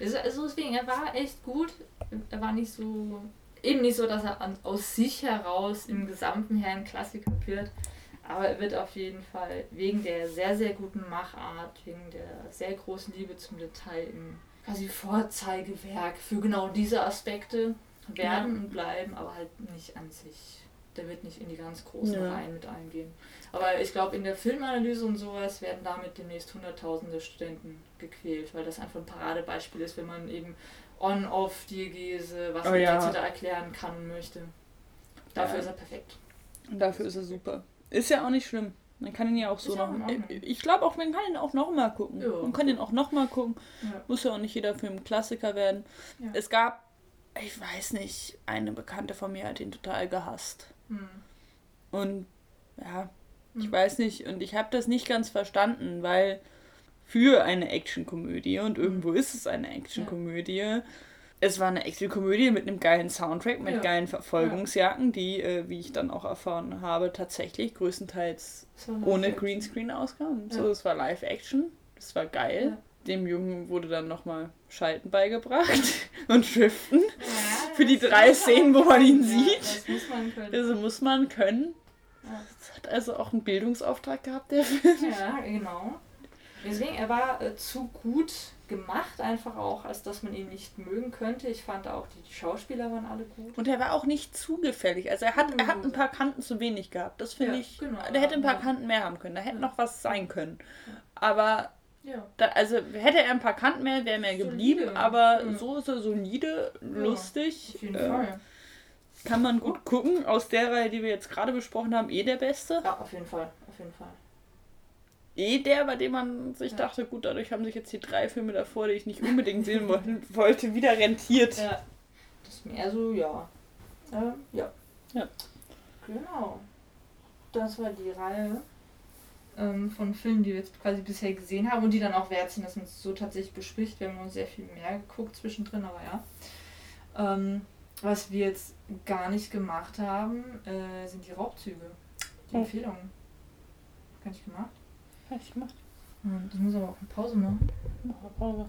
Also deswegen, er war echt gut. Er war nicht so. Eben nicht so, dass er aus sich heraus im gesamten Herrn Klassiker wird. Aber er wird auf jeden Fall wegen der sehr, sehr guten Machart, wegen der sehr großen Liebe zum Detail im quasi Vorzeigewerk für genau diese Aspekte werden und bleiben, aber halt nicht an sich. Der wird nicht in die ganz großen Ja. Reihen mit eingehen. Aber ich glaube, in der Filmanalyse und sowas werden damit demnächst hunderttausende Studenten gequält, weil das einfach ein Paradebeispiel ist, wenn man eben on-off Diegese, was Oh man ja. jetzt da erklären kann und möchte. Dafür Ja. ist er perfekt. Und dafür ist er super. Ist ja auch nicht schlimm. Man kann ihn ja auch so ja noch. Ordnung. Ich glaube auch, man kann ihn auch nochmal gucken. Ja. Man kann ihn auch nochmal gucken. Ja. Muss ja auch nicht jeder Film Klassiker werden. Ja. Es gab, ich weiß nicht, eine Bekannte von mir hat ihn total gehasst. Hm. Und ja, ich Hm. weiß nicht. Und ich habe das nicht ganz verstanden, weil für eine Actionkomödie, und irgendwo ist es eine Actionkomödie, es war eine Actionkomödie mit einem geilen Soundtrack, mit Ja. geilen Verfolgungsjacken, die, äh, wie ich dann auch erfahren habe, tatsächlich größtenteils Das ohne. Greenscreen auskamen. Ja. So, es war Live-Action. Das war geil. Dem Jungen wurde dann nochmal Schalten beigebracht (laughs) und Driften. Für die das drei Szenen, wo man ihn sieht. Das muss man können. Also muss man können. Das hat also auch einen Bildungsauftrag gehabt, der Film. Ja, genau. Deswegen, er war äh, zu gut gemacht, einfach auch, als dass man ihn nicht mögen könnte. Ich fand auch, die, Schauspieler waren alle gut. Und er war auch nicht zu gefällig. Also er hat, er hat ein paar Kanten zu wenig gehabt. Das finde Ja, ich. genau, der hätte ein paar ja. Kanten mehr haben können. Da hätte Ja. noch was sein können. Aber Ja. da, also hätte er ein paar Kanten mehr, wäre mehr Solide. geblieben. Aber Ja. so ist er solide, lustig. Auf jeden äh, Fall. Kann man gut gucken. Aus der Reihe, die wir jetzt gerade besprochen haben, eh der beste. Ja, auf jeden Fall. Auf jeden Fall. Eh der, bei dem man sich Ja. dachte, gut, dadurch haben sich jetzt die drei Filme davor, die ich nicht unbedingt sehen (laughs) wollte, wieder rentiert. Ja. Das ist mehr so, ja. Ähm, ja. Ja. Genau. Das war die Reihe ähm, von Filmen, die wir jetzt quasi bisher gesehen haben und die dann auch wert sind, dass man es so tatsächlich bespricht. Wir haben uns sehr viel mehr geguckt zwischendrin, aber ja. Ähm, was wir jetzt gar nicht gemacht haben, äh, sind die Raubzüge. Die Oh. Empfehlungen. Gar nicht gemacht. Ich gemacht. Das muss aber auch eine Pause machen. Mach mal Pause.